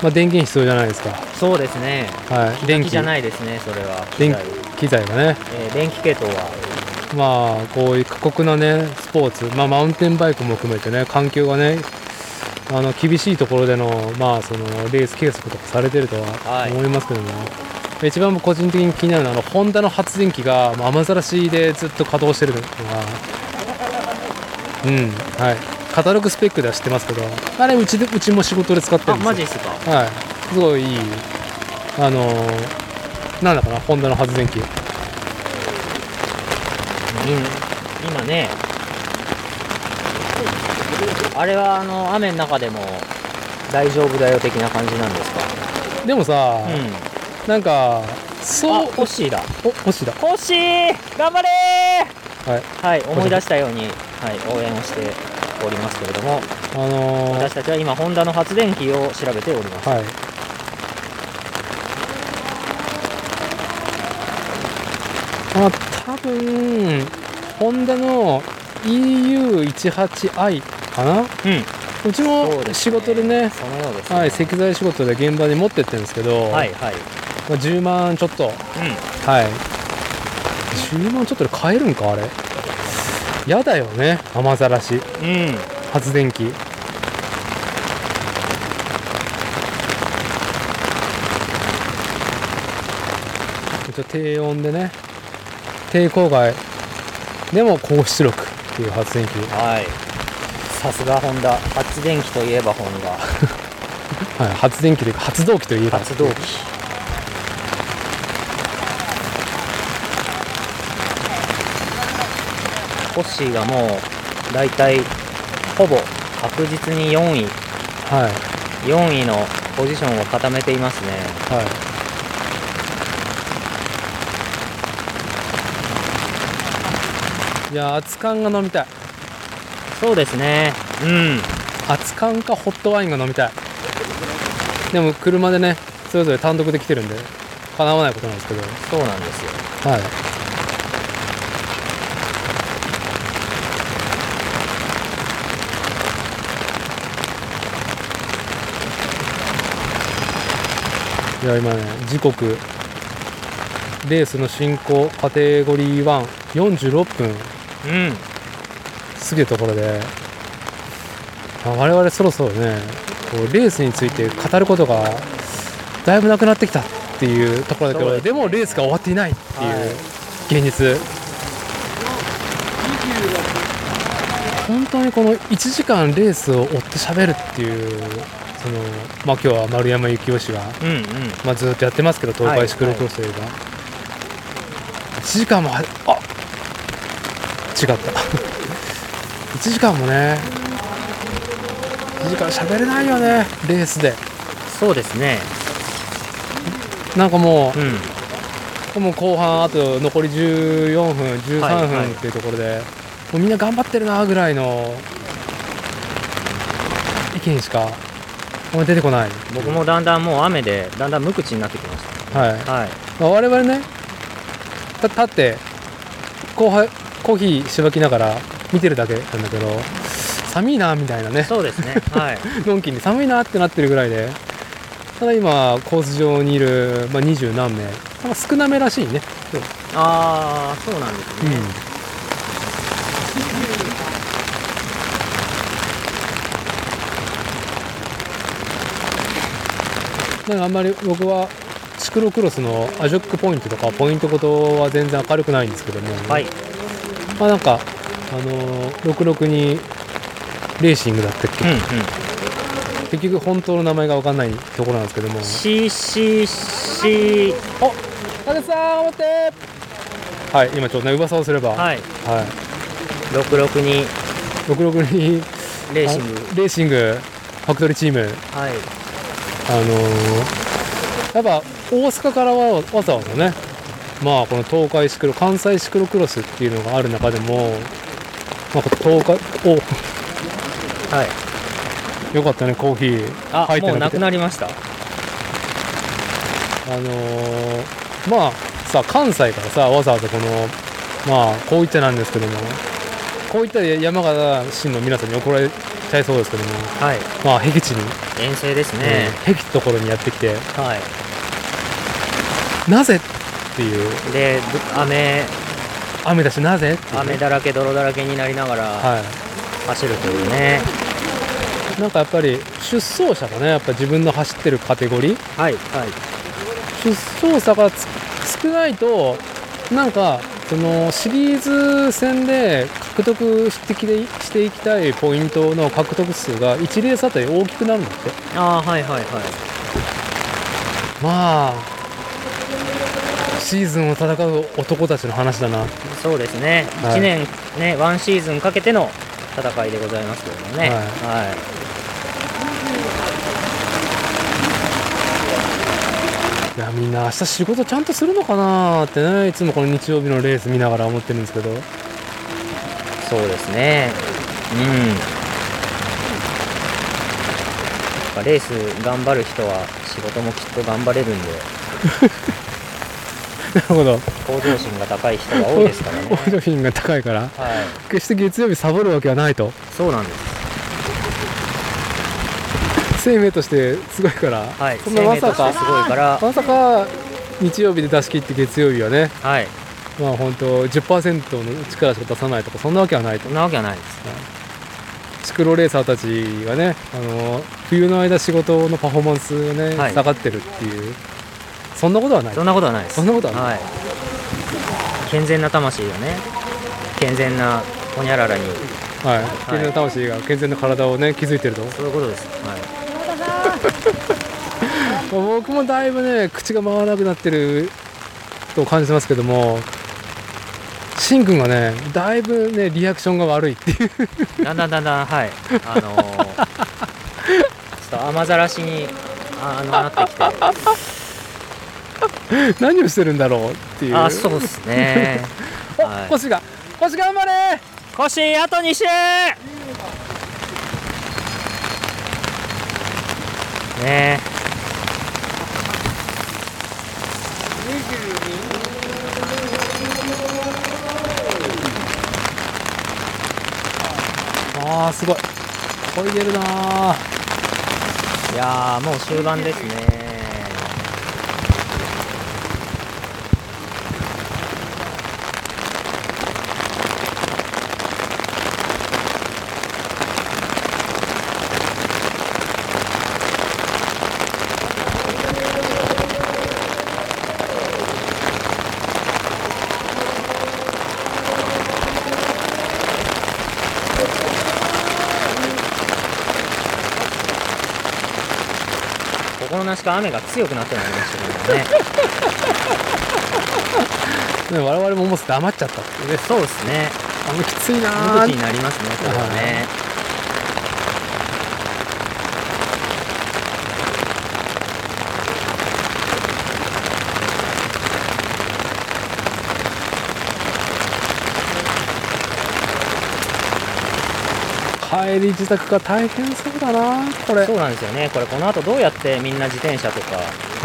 まあ、電源必要じゃないですか。そうですね。はい。電気。じゃないですねそれは。機電材機材がね。えー電気系統は。まあこういう過酷なねスポーツ、まあ、マウンテンバイクも含めてね環境がねあの厳しいところでの,、まあそのレース計測とかされてるとははい。思いますけども、一番個人的に気になるのはあのホンダの発電機がまあ雨ざらしでずっと稼働してるのがうんはい。カタログスペックでは知ってますけどあれうちでうちも仕事で使ってるあんですよ。マジっすか？はい。すごいいいあのーなんだかなホンダの発電機。うん。今ねあれはあの雨の中でも大丈夫だよ的な感じなんですか？でもさ、うんなんかあそうホッシーだ。お星だ。ホッシー頑張れはい。ーはい思い出したように、はい、応援をしておりますけれども。あのー私たちは今ホンダの発電機を調べております、はい。まあ多分ホンダの EU18i かな？うん。うちも仕事でねそのようですね。はい、石材仕事で現場に持ってってるんですけど、はいはいまあ、10万ちょっと。うはい。10万ちょっとで買えるんかあれ。やだよね雨ざらし。んうん。発電機。一応低温でね。低郊外でも高出力っていう発電機。はい。さすがホンダ。発電機といえばホンダ。[LAUGHS] はい、発電機というか発動機といえば。発動機ホッシーがもう大体ほぼ確実に4位。はい。4位のポジションを固めていますね。はい。いや熱燗が飲みたい。そうですね。うん。熱燗かホットワインが飲みたい。でも車でねそれぞれ単独で来てるんで叶わないことなんですけど。そうなんですよ。はいいや今ね時刻。レースの進行カテゴリー146分。うん。すげえところで、まあ、我々そろそろねこうレースについて語ることがだいぶなくなってきたっていうところだけど、ですねでもレースが終わっていないってはい。いう現実、本当にこの1時間レースを追って喋るっていうその、まあ、今日は丸山幸雄氏が、うんうん。まあ、ずっとやってますけど東海シクロクロスといえば、1時間もはあ違った。[LAUGHS] 1時間もね1時間喋れないよねレースで。そうですね。なんかもうん。うもう後半あと残り14分13はいはい。分っていうところで、もうみんな頑張ってるなぐらいの意見しかあんま出てこない。僕もだんだんもう雨でだんだん無口になってきましはい。たはい。まあ、我々ねた立ってコーヒーコーヒーしばきながら見てるだけなんだけど寒いなみたいなね。そうですね。はい。[LAUGHS] のんきに寒いなってなってるぐらいでただ今コース上にいる、まあ、20何名少なめらしいね。ああそうなんですね、なんかあんまり僕はシクロクロスのアジョックポイントとかポイントごとは全然明るくないんですけども、はい。まあなんかあのー66にレーシングだったっけ、うんうん。結局本当の名前が分かんないところなんですけども。CCC お竹さん頑張って。はい今ちょっとね噂をすれば。はい、はい。66に。66にレーシング。あレーシングファクトリーチーム。はいあのーやっぱ大阪からはわざわざねまあこの東海シクロ関西シクロクロスっていうのがある中でもまあ東海はい。およかったねコーヒーあ入ってもうなくなりました。あのーまあさ関西からさわざわざこのまあこう言っちゃなんですけどもこういった山形市の皆さんに怒られちゃいそうですけども。はい。まあ僻地に、遠征ですね、うん。僻地のところにやってきて。はい。なぜっていう。でぶ雨。雨だしなぜね。雨だらけ泥だらけになりながらは走るというね。い、なんかやっぱり出走者がねやっぱ自分の走ってるカテゴリー。はいはい。出走者がつ少ないとなんかそのシリーズ戦で獲得していきたいポイントの獲得数が1レースあたり大きくなるんだって。ああはいはいはい。まあシーズンを戦う男たちの話だな。そうですね、はい。1年ねワンシーズンかけての戦いでございますけどもね。はい。はい。いやみんな明日仕事ちゃんとするのかなってね。いつもこの日曜日のレース見ながら思ってるんですけどそうですね。うん。やっぱレース頑張る人は仕事もきっと頑張れるんで。[LAUGHS] なるほど。向上心が高い人が多いですからね。[LAUGHS] 向上品が高いから。はい。決して月曜日サボるわけはないと。そうなんです。生命としてすごいから、はい。そんなまさか。生命としてすごいから。まさか日曜日で出し切って月曜日はね。はいまあ本当10%の力しか出さないとかそんなわけはないと。そんなわけはないです。シクロレーサーたちがねあの冬の間仕事のパフォーマンスがね、はい。下がってるっていう。そんなことはない。そんなことはないです。そんなことはない。はい。健全な魂がね健全なホニャララに。はい。健全な魂が健全な体をね築いてると、そういうことです。はい。ま [LAUGHS] あ僕もだいぶね口が回らなくなってると感じてますけどもしんくんがねだいぶねリアクションが悪いっていう。だんだんだんだんはい。あのー、ちょっと雨ざらしにああのなってきて。何をしてるんだろうっていう。あそうですね。[LAUGHS] お、はい。星が星頑張れ。コシあと2周ねあーすごい。こいでるなー。いやーもう終盤ですね心なしか雨が強くなってまいりましたけどね。[LAUGHS] ね我々ももう黙っちゃったっね。そうですね。雨きついな無ーなりますねこれはね帰り自宅が大変そうだなこれ。そうなんですよね。これこの後どうやってみんな自転車とか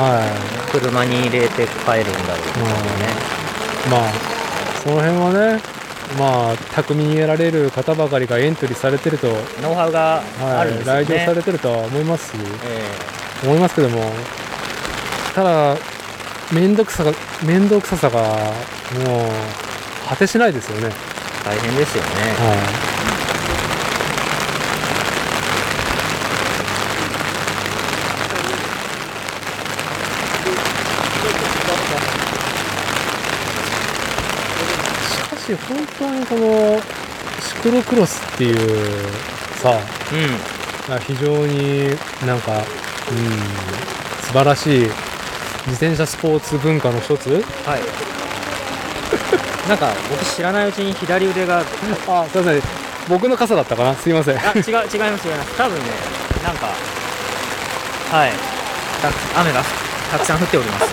はい。車に入れて帰るんだろうっていうねまあその辺はねまあ巧みにやられる方ばかりがエントリーされてると、ノウハウがあるんはい、ですよね、来場されてるとは思いますしえ思いますけどもただ面倒くさが面倒くささがもう果てしないですよね、え大変ですよね。はい、しかし本当にこのシクロクロスっていうさうん。あ非常になんか、うん、素晴らしい自転車スポーツ文化の一つ。はい。[LAUGHS] なんか僕知らないうちに左腕が。あすいません。僕の傘だったかな？すいません。あ違う違います違います。多分ねなんかはい。た雨がたくさん降っております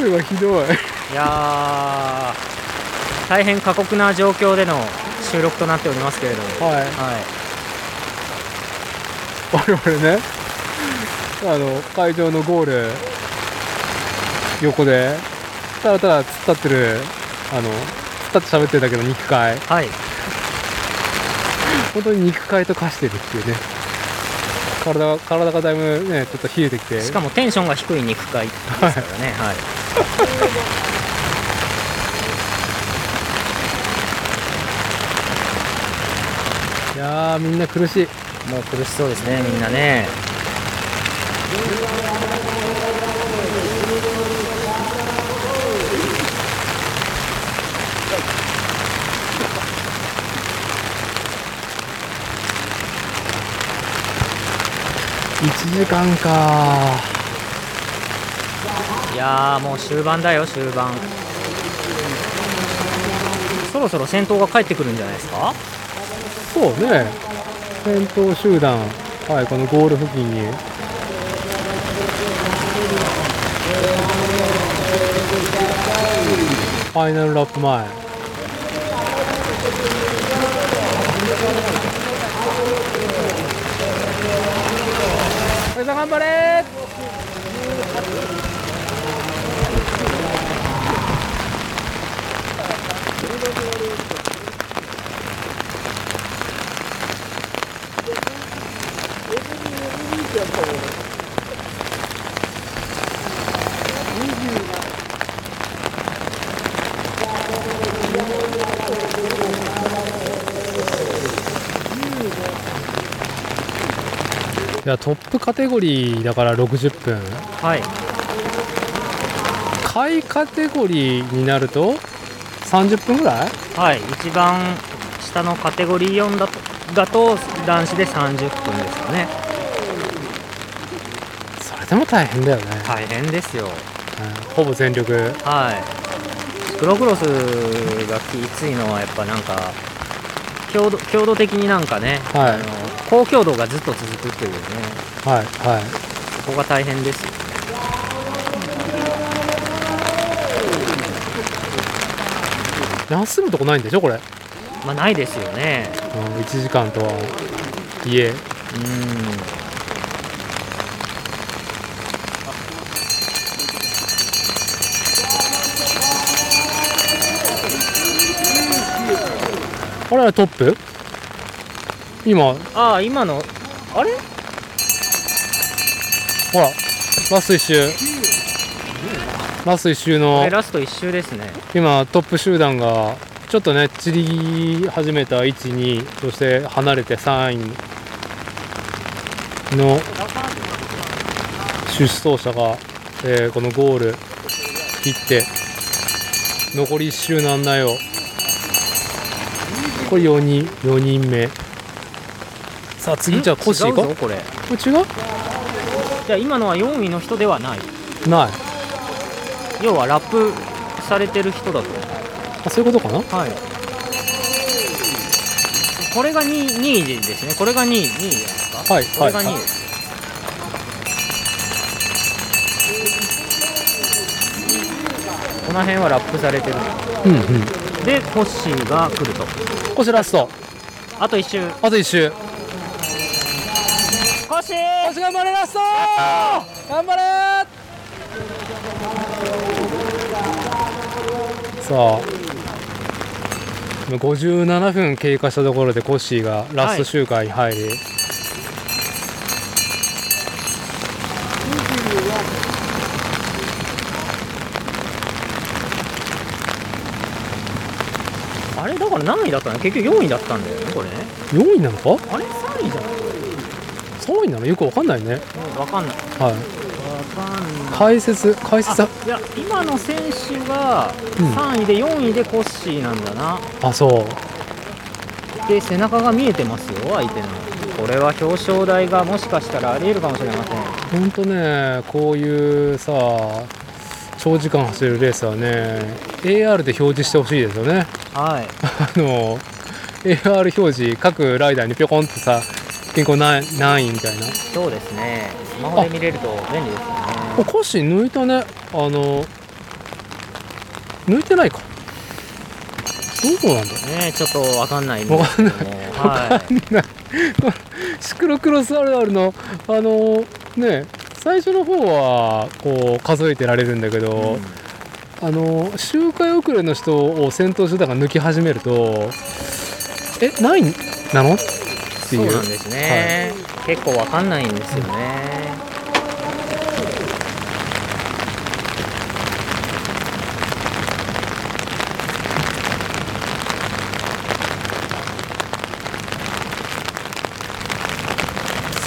雨がひどい。いやー大変過酷な状況での収録となっておりますけれども。はい。はい。我々ねあの会場のゴール横でただただ突っ立ってるあの突っ立って喋ってるだけの肉塊はい。本当に肉塊と化してるっていうね。体が体がだいぶねちょっと冷えてきて。しかもテンションが低い肉塊ですからね。はい。いやーみんな苦しい。もう苦しそうですねみんなね。1時間かいやーもう終盤だよ終盤。そろそろ先頭が帰ってくるんじゃないですか？そうね。先頭集団。はいこのゴール付近に。ファイナルラップ前。頑張れいやトップカテゴリーだから60分。はい。下位カテゴリーになると30分ぐらい？はい一番下のカテゴリー4だとだと男子で30分ですかね。それでも大変だよね、大変ですよ。うん。ほぼ全力。はい。クロクロスがきついのはやっぱなんか強度強度的になんかね、はい。あの高強度がずっと続くというね。はいはい。そこが大変ですよ休むとこないんでしょこれ、うん、まあないですよね。1時間とは。いえうん。あれトップ？今。ああ今の。あれ？ほらラスト1周ラスト1周このれラスト1周ですね。今トップ集団がちょっとね散り始めた12そして離れて3位の出走者が、えーこのゴール切って残り1周なんだよこれ4人4人目。さあ次じゃあコッシー行こう。これ。これ違う？じゃあ今のは4位の人ではない。ない要はラップされてる人だと。あそういうことかな？はい。これが 2, 2位ですね。これが2位2位じゃないですか？はいこれが2位はい。です、この辺はラップされてる。うんうん。でコッシーが来ると。コッシーラスト。あと1周。あと一周。コッシー。コッシー頑張れラスト。頑張れさあ今57分経過したところでコッシーがラスト周回に入り、あれだから何位だったの？結局4位だったんだよねこれね。4位なのか？あれ3位じゃない？3位なの？よくわかんないね。分かんない。はい解説解説あいや今の選手がうん。3位で4位でコッシーなんだな、あそう。で背中が見えてますよ相手の。これは表彰台がもしかしたらありえるかもしれません。ほんとねこういうさ長時間走るレースはね AR で表示してほしいですよね。はい。[LAUGHS] あの AR 表示各ライダーにぴょこんってさ健康何何位みたいな。そうですね。スマホで見れると便利ですよねお菓子抜いたね。あの抜いてないか。どうなんだねちょっと分かんないんですけどもはシクロクロスあるあるのあのね最初の方はこう数えてられるんだけい、ど、うん。あの周回遅れの人を先頭集団が抜き始めるとえ何位なの？っていう。そうなんですね、結構分かんないんですよね、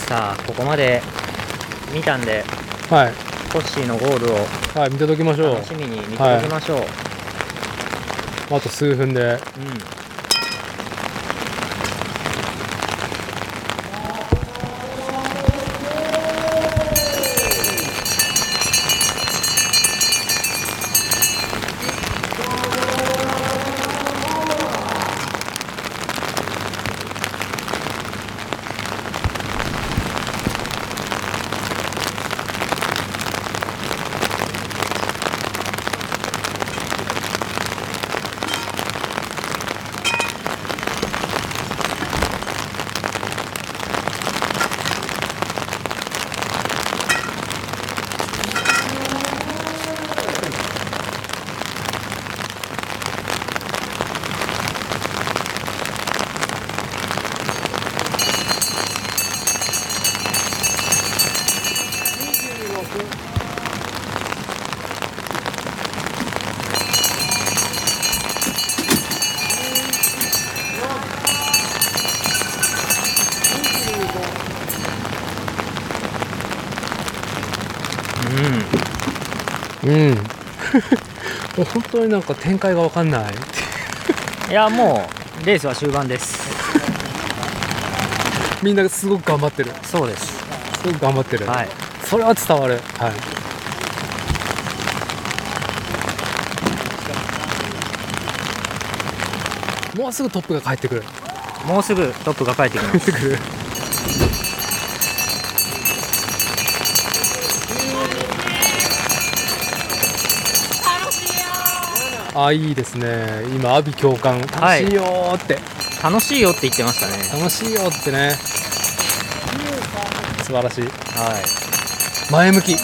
さあここまで見たんではい。コッシーのゴールをはい見届けましょう。楽しみに見届けましょう、あと数分で。うんうんになんか展開が分かんない。いやもうレースは終盤です。みんなすごく頑張ってる。そうです。すごく頑張ってる、はい。それは伝わる。はい。もうすぐトップが帰ってくる。もうすぐトップが帰ってきますあいいですね。今阿鼻共感。楽しいよーって、楽しいよって言ってましたね。楽しいよってね。素晴らしい。は前向き。い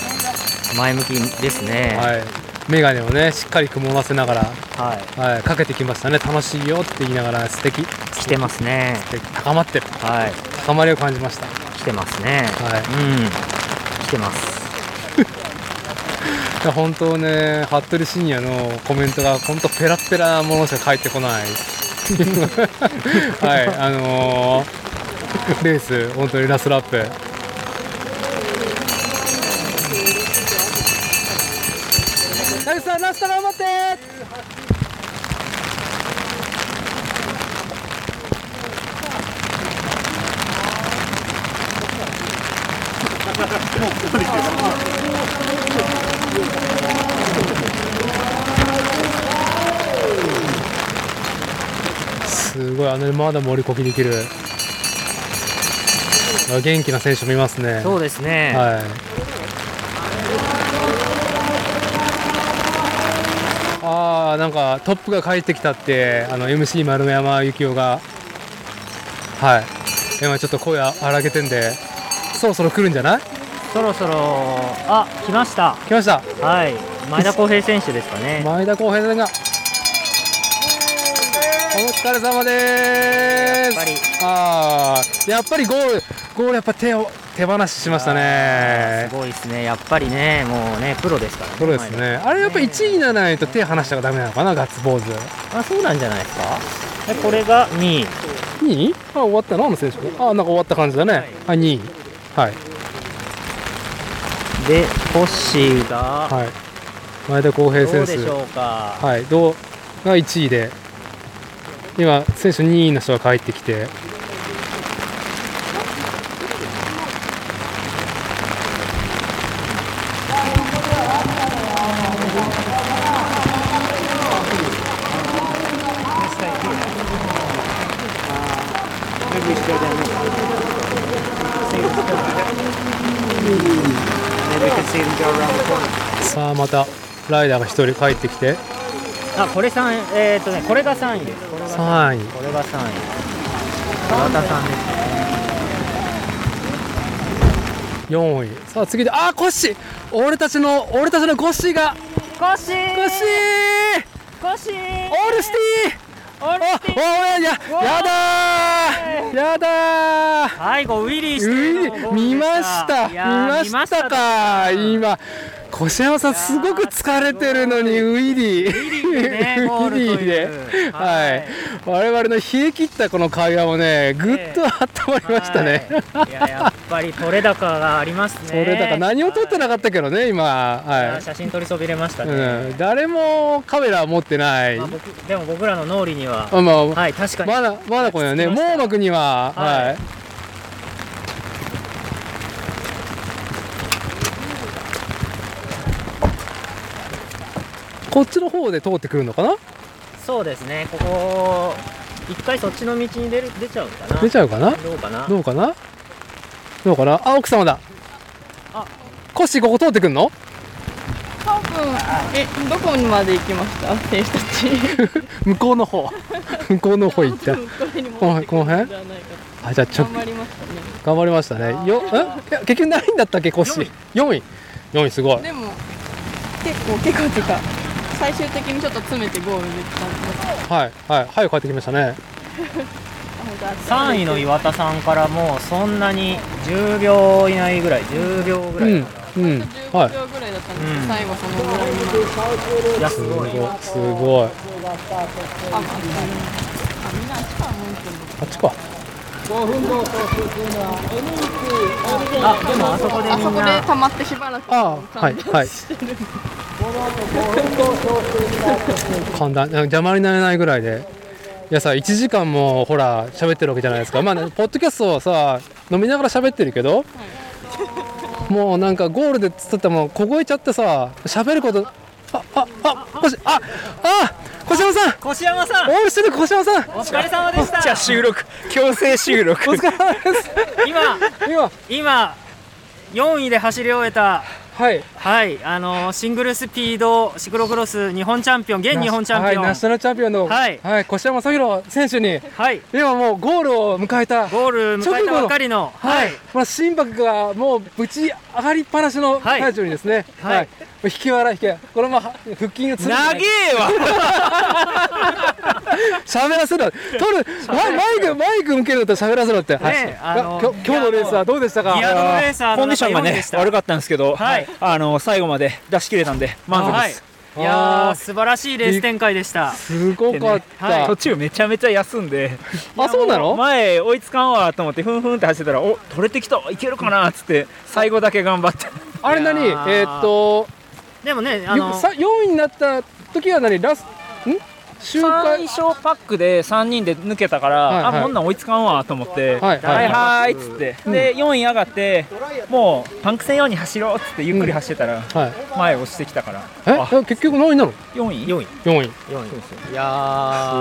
前向きですね。はい。眼鏡をねしっかり曇らせながら、はい。はい、かけてきましたね。楽しいよって言いながら素敵。来てますね。で高まってる。はい。高まりを感じました。来てますね。はい。うん。来てます本当ね服部深也のコメントが本当ペラペラなものしか返ってこない。[LAUGHS] はいあのーレース本当にラストラップ田口さんラスト頑張ってすごいあのまだ森こきできる。あ元気な選手もいますね。そうですね、はい。ああなんかトップが帰ってきたってあの MC 丸山幸雄が。はい。今ちょっと声荒げてんでそろそろ来るんじゃない？そろそろあ来ました。来ました。はい。前田康平選手ですかね。前田康平さんがお疲れ様です。やっぱり。ああやっぱりゴールゴールやっぱ手を手放ししましたね。すごいですね。やっぱりねもうねプロですからね。そうですね。あれやっぱ1位にならないと手離したらダメなのかなガッツポーズ。あそうなんじゃないですか？でこれが2位。2位？あ終わったの？あの選手あなんか終わった感じだね。はい。はい2位。はい。でコッシーがはい。前田康平選手。どうでしょうか？はい。どうが1位で今選手2位の人が帰ってきて。さあまたライダーが1人帰ってきて。あこれ三えーっとねこれが3位です。3位これが3位。岩田さんですね。4位。さあ次であーコッシー。俺たちの俺たちのコッシーが。コッシー。コッシー。コッシー。オールシティ。オーおいややだー。やだー。最後ウィリーして見までした。見ましたかうん今越山さんすごく疲れてるのにウィリー。ウィリー [LAUGHS] で。ははい。い。我々の冷え切ったこの会話もねぐっと温まりましたね。はい。いややっぱり取れ高がありますね。それだから何を撮ってなかったけどね今。は写真撮りそびれましたい、ね、うん、誰もカメラ持ってない。でも僕らの脳裏にはあまあはい確かに。まだまだこれはね網膜にははいこっちの方で通ってくるのかな？そうですね。ここ一回そっちの道に出る出ちゃうかな。出ちゃうかな？どうかな？どうかな？どうかな？あ奥様だ。あ。コッシーここ通ってくんの？多分えどこまで行きました？選手たち。[LAUGHS] 向こうの方。[LAUGHS] 向こうの方行った。このこの辺？あじゃあちょ頑張りましたね。頑張りましたね。よんいや結局何位だったっけコッシー？4位。4位。すごい。でも結構結構っていうか最終的にちょっと詰めてゴールできたんではいはい早く帰ってきましたね。3位の岩田さんからもうそんなに10秒以内ぐらい10秒ぐうんらい。かな、うん。15はい。秒ぐらいだったんですけど、うん最後そのぐらいにいやすすごい。すごい。あ、まあ、あみんなあっちから向いてるのあっちかあでもあそこであそこでみんな溜まってしばらくあはい。はい。簡単邪魔にならない。ぐらい。でい。やさ1時間もほら喋ってるわけじゃない。ですかまあ、ね、ポッドキャストはさ飲みながら喋ってるけどもうなんかゴールでつってもう凍えちゃってさ喋ることあああこしああ小島さん。越山さん。オールしてる小島さん。お疲れ様でした。じゃあ収録強制収録。お疲れ様です。今今。今4位で走り終えた。はい。はいあのシングルスピードシクロクロス日本チャンピオン現日本チャンピオン。はい、ナショナルチャンピオンの、はい。はい、越山正宏選手にはい。今もうゴールを迎えた。ゴール迎えたばかりのはい、まあ、心拍がもうぶち上がりっぱなしのはい。最中にですね、はい引き笑い引き笑い。これも腹筋をつ長えわ。[LAUGHS] 喋らせろ。取る。ママイクマイク向けるんだったら喋らせろって、はい。ねあの今日今日のレースはどうでしたか？ギアドのレーサーコンディションがね悪かったんですけど、はい。あの最後まで出し切れたんで満足です、い。や素晴らしいレース展開でした。すごかった、はい。途中めちゃめちゃ休んで。あそうなの？前追いつかんわと思ってふんふんって走ってたらお取れてきたいけるかなっつって最後だけ頑張って。あれ何？えーっとでもねあのさ4位になった時は何？ラスん？周回最初パックで3人で抜けたから、はいはい。あこんなん追いつかんわと思って、はいはいはい。はいっつって、で4位上がってもうパンク戦用に走ろうっつってゆっくり走ってたら、はい。前押してきたから。え？え結局何位なの？4位。4位。4位。いや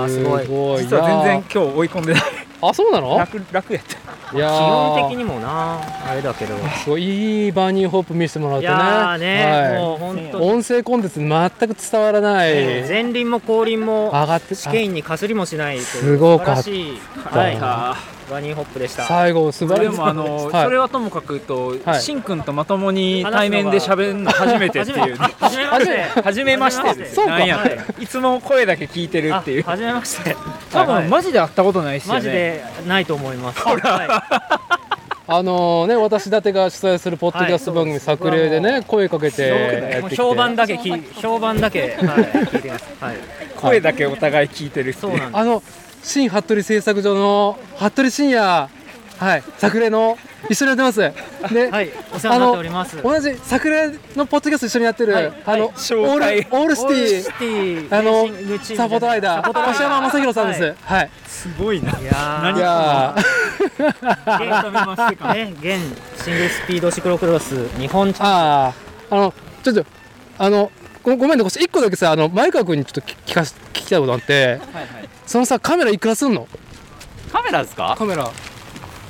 ーすごい。ごい実は全然い今日追い込んでないあそうなの？楽楽やった。いや気温ー的にもな。あれだけど。すごいいいバーニーホップ見せてもらっいてねやーね、はい。もう本当音声コンテンツ全く伝わらない、前輪も後輪も上がって試験員にかすりもしないすごかった。はい、バニーホップでした。最後素晴らしい。でもあの、はい。それはともかくと、はい。しんくんとまともに対面で喋るの初めてっていう。ね初めまして。初めまして。ですそうか。なんやったらい。つも声だけ聞いてるっていう。あ初めまして。多分、はいマジで会ったことないっすよね。マジでないと思います。は [LAUGHS] あのね私立てが主催するポッドキャスト番組「作例」でね声かけてい、やってきて。もう評判だけ聞い評判だけ、はい、聞いてます、はい、声だけお互い聞いてるそうなんです。あの新服部製作所の服部深也はい作例の一緒にやってます。で、はいお世話になっております。同じ作例のポッドキャスト一緒にやってる、はいあの、オールオールシティシティあのサポートライダー。星山正弘さんです。はい。はい、すごいな。いやー。ね、現 [LAUGHS] シングルスピードシクロクロス日本チャンあああのちょっとあのごごめんねこ一個だけさあの前川君にちょっと聞聞かし聞きたいことあって。はいはいそのさカメラいくらすんの？カメラですか？カメラ。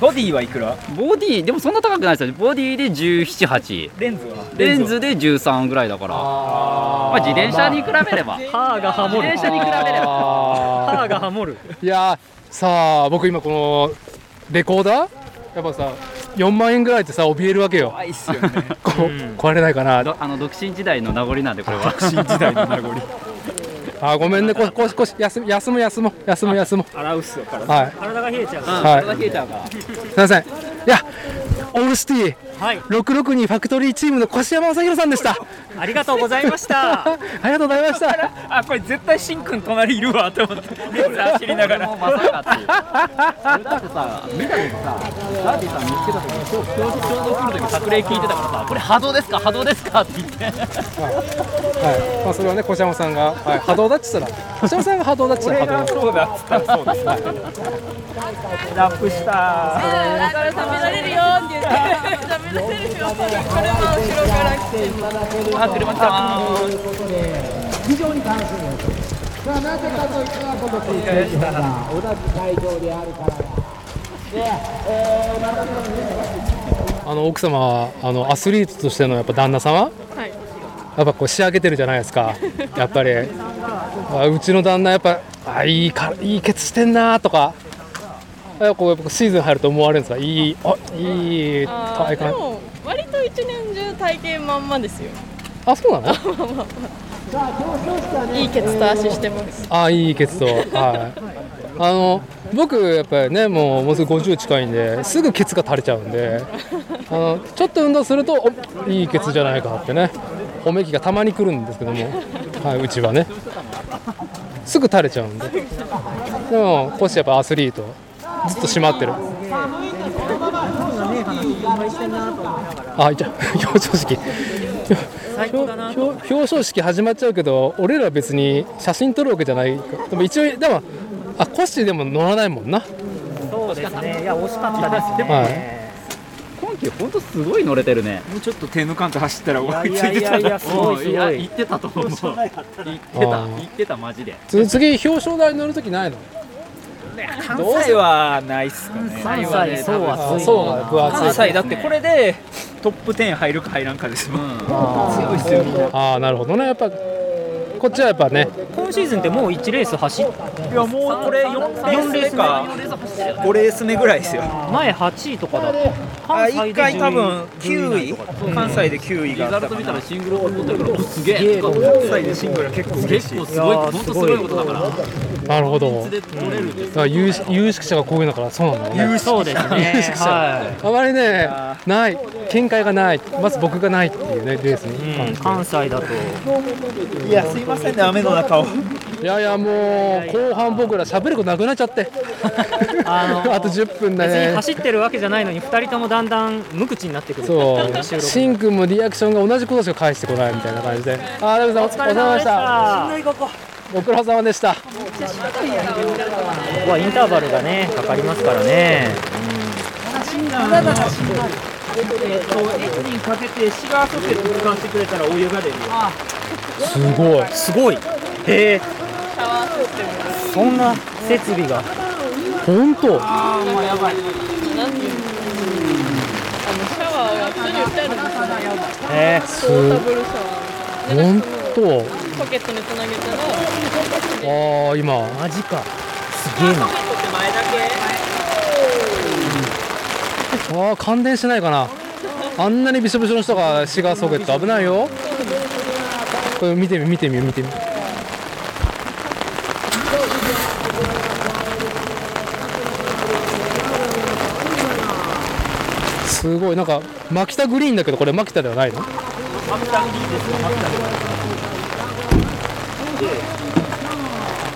ボディはいくら？ボディでもそんな高くないですよ。ボディで178レンズは？レンズで13ぐらいだから。あまあ自転車に比べれば。歯がハモる。自転車に比べれば。ば歯がハモる。いやーさあ僕今このレコーダー？やっぱさ4万円ぐらいってさ怯えるわけよ。あいいっすよね。[LAUGHS] こううん。壊れないかな。どあの独身時代の名残なんでこれは。新時代の名残あーごめんね。こここ休む休む休む休む休む。洗うっすよ。からはい。体が冷えちゃうはい。体冷えちゃうから。すいません。いやオールシティはい。662ファクトリーチームの越山正弘さんでした。ありがとうございました。[LAUGHS] ありがとうございました。あこれ絶対しんくん隣いるわと思って走りながら。もうまさかっていう俺だってさ見た時さダーティさん見つけた時ちょうどちょうど来る時作例聞いてたからさこれ波動ですか波動ですかって言って。はい、まあ、それはね、小山さんが、はい、波動だっつったら、小山さんが波動だっつったら波動。そうだっつったらそうです [LAUGHS] ラップしたれるよって言って後ろから来てあ車来たー非常に楽しみですさあなぜかといったらこの選手が同じ会場であるからだあの奥様は、あのアスリートとしてのやっぱ旦那様？はいやっぱこう仕上げてるじゃないですか。やっぱり。[LAUGHS] あうちの旦那やっぱ、あ、いいか、いいケツしてんなとか。やっぱこうやっぱシーズン入ると思われるんですか？いい、あ、いいあ体感。ーでも割と一年中体型まんまですよあ、そうなの？いいケツと足してますあ、いいケツと。はい。あの僕やっぱりねもうもうすぐ50近いんですぐケツが垂れちゃうんで [LAUGHS] あのちょっと運動するとおいいケツじゃないかってね褒め気がたまに来るんですけども、はい、うちはねすぐ垂れちゃうんででもコシやっぱアスリートずっと締まってる。あじゃあ表彰式。表表彰式始まっちゃうけど俺らは別に写真撮るわけじゃないでも一応でもあコッシーでも乗らないもんな。そうですね。いや惜しかったですね、はい。今季ほんとすごい乗れてるね。もうちょっと手抜かんと走ったら追いいつやいやいや [LAUGHS] いてたらすごいすい。やごい言ってたと思う。言ってた。あー言ってたマジで。つ次表彰台に乗るときないの？関西はないっすかね。関西そうはあそうが分厚い。関西だってこれでトップ10入るか入らん。かですもん強いっすよああなるほどね。やっぱこっちはやっぱね。今シーズンってもう1レース走っいやもうこれ4レース目。か。5レース目ぐらいですよ。前8位とかだった。あ1関西で回多分10 9位関西で9位リザルト見たらシングル取ってるからすげえ。関西でシングルは結構嬉しい結構すごい本当すごいことだから。なるほど。だから有識有識者がこういうのからそうなんだよね。そうですね。[LAUGHS] 有識者。はあまりねない。見解がない。まず僕がないっていうねレースにい、うん、関西だと。いやすいませんね雨の中を。いやいやもう後半僕ら喋ることなくなっちゃって。あの [LAUGHS] あと10分だ別にね走ってるわけじゃないのに2人ともだんだん無口になってくる。そう。収録。しんくんもリアクションが同じことしか返してこないみたいな感じで。あーダメさんお疲れ様でした。ご苦労様でした。ここはインターバルがねかかりますからね、えっとエンジンかけてシガーソケット保管してくれたらお湯が出るよすごい。すごい。へえ。そんな設備が。本当。なんてい。うのあのシャワーが普通に売ってあるんですポータブルシャワー本当ポケットにつなげたらああ今マジか。すげえな。ああ感電しないかな。あんなにびしょびしょの人がシガーソケット。危ないよこれ見てみ見てみ見てみすごいなんかマキタグリーンだけどこれマキタではないの？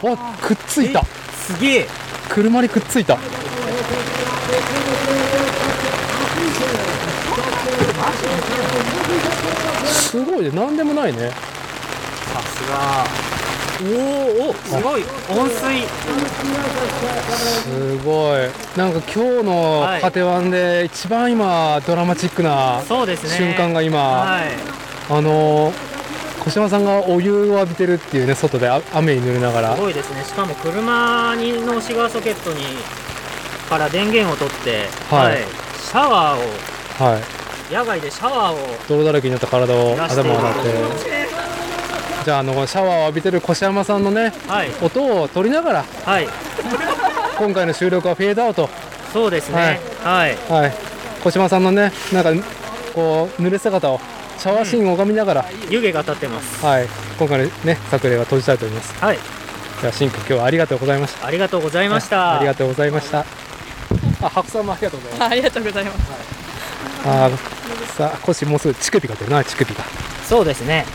あくっついた。すげえ。車にくっついた。すごいね何でもないねおーおすごい。温水。すごい。なんか今日のはい。カテワンで一番今ドラマチックな瞬間が今、はい。あの小島さんがお湯を浴びてるっていうね外であ雨に濡れながら。すごいですね。しかも車にのシガーソケットにから電源を取って、はい。シャワーを。はい。野外でシャワーを。泥だらけになった体を頭を洗ってじゃああのシャワーを浴びてる越山さんのねはい。音を取りながらはい。今回の収録はフェードアウト。そうですね。はい、はい。小島さんのねなんかこう濡れ姿をシャワーシーンを拝みながら、湯気が立ってます。はい。今回のね作例は閉じたいと思います。はい。じゃあシンくん今日はありがとうございました。ありがとうございました、ありがとうございました。あ白さんもありがとうございます。ありがとうございます。あーさあ腰もうすぐ乳首が出るな乳首が。そうですね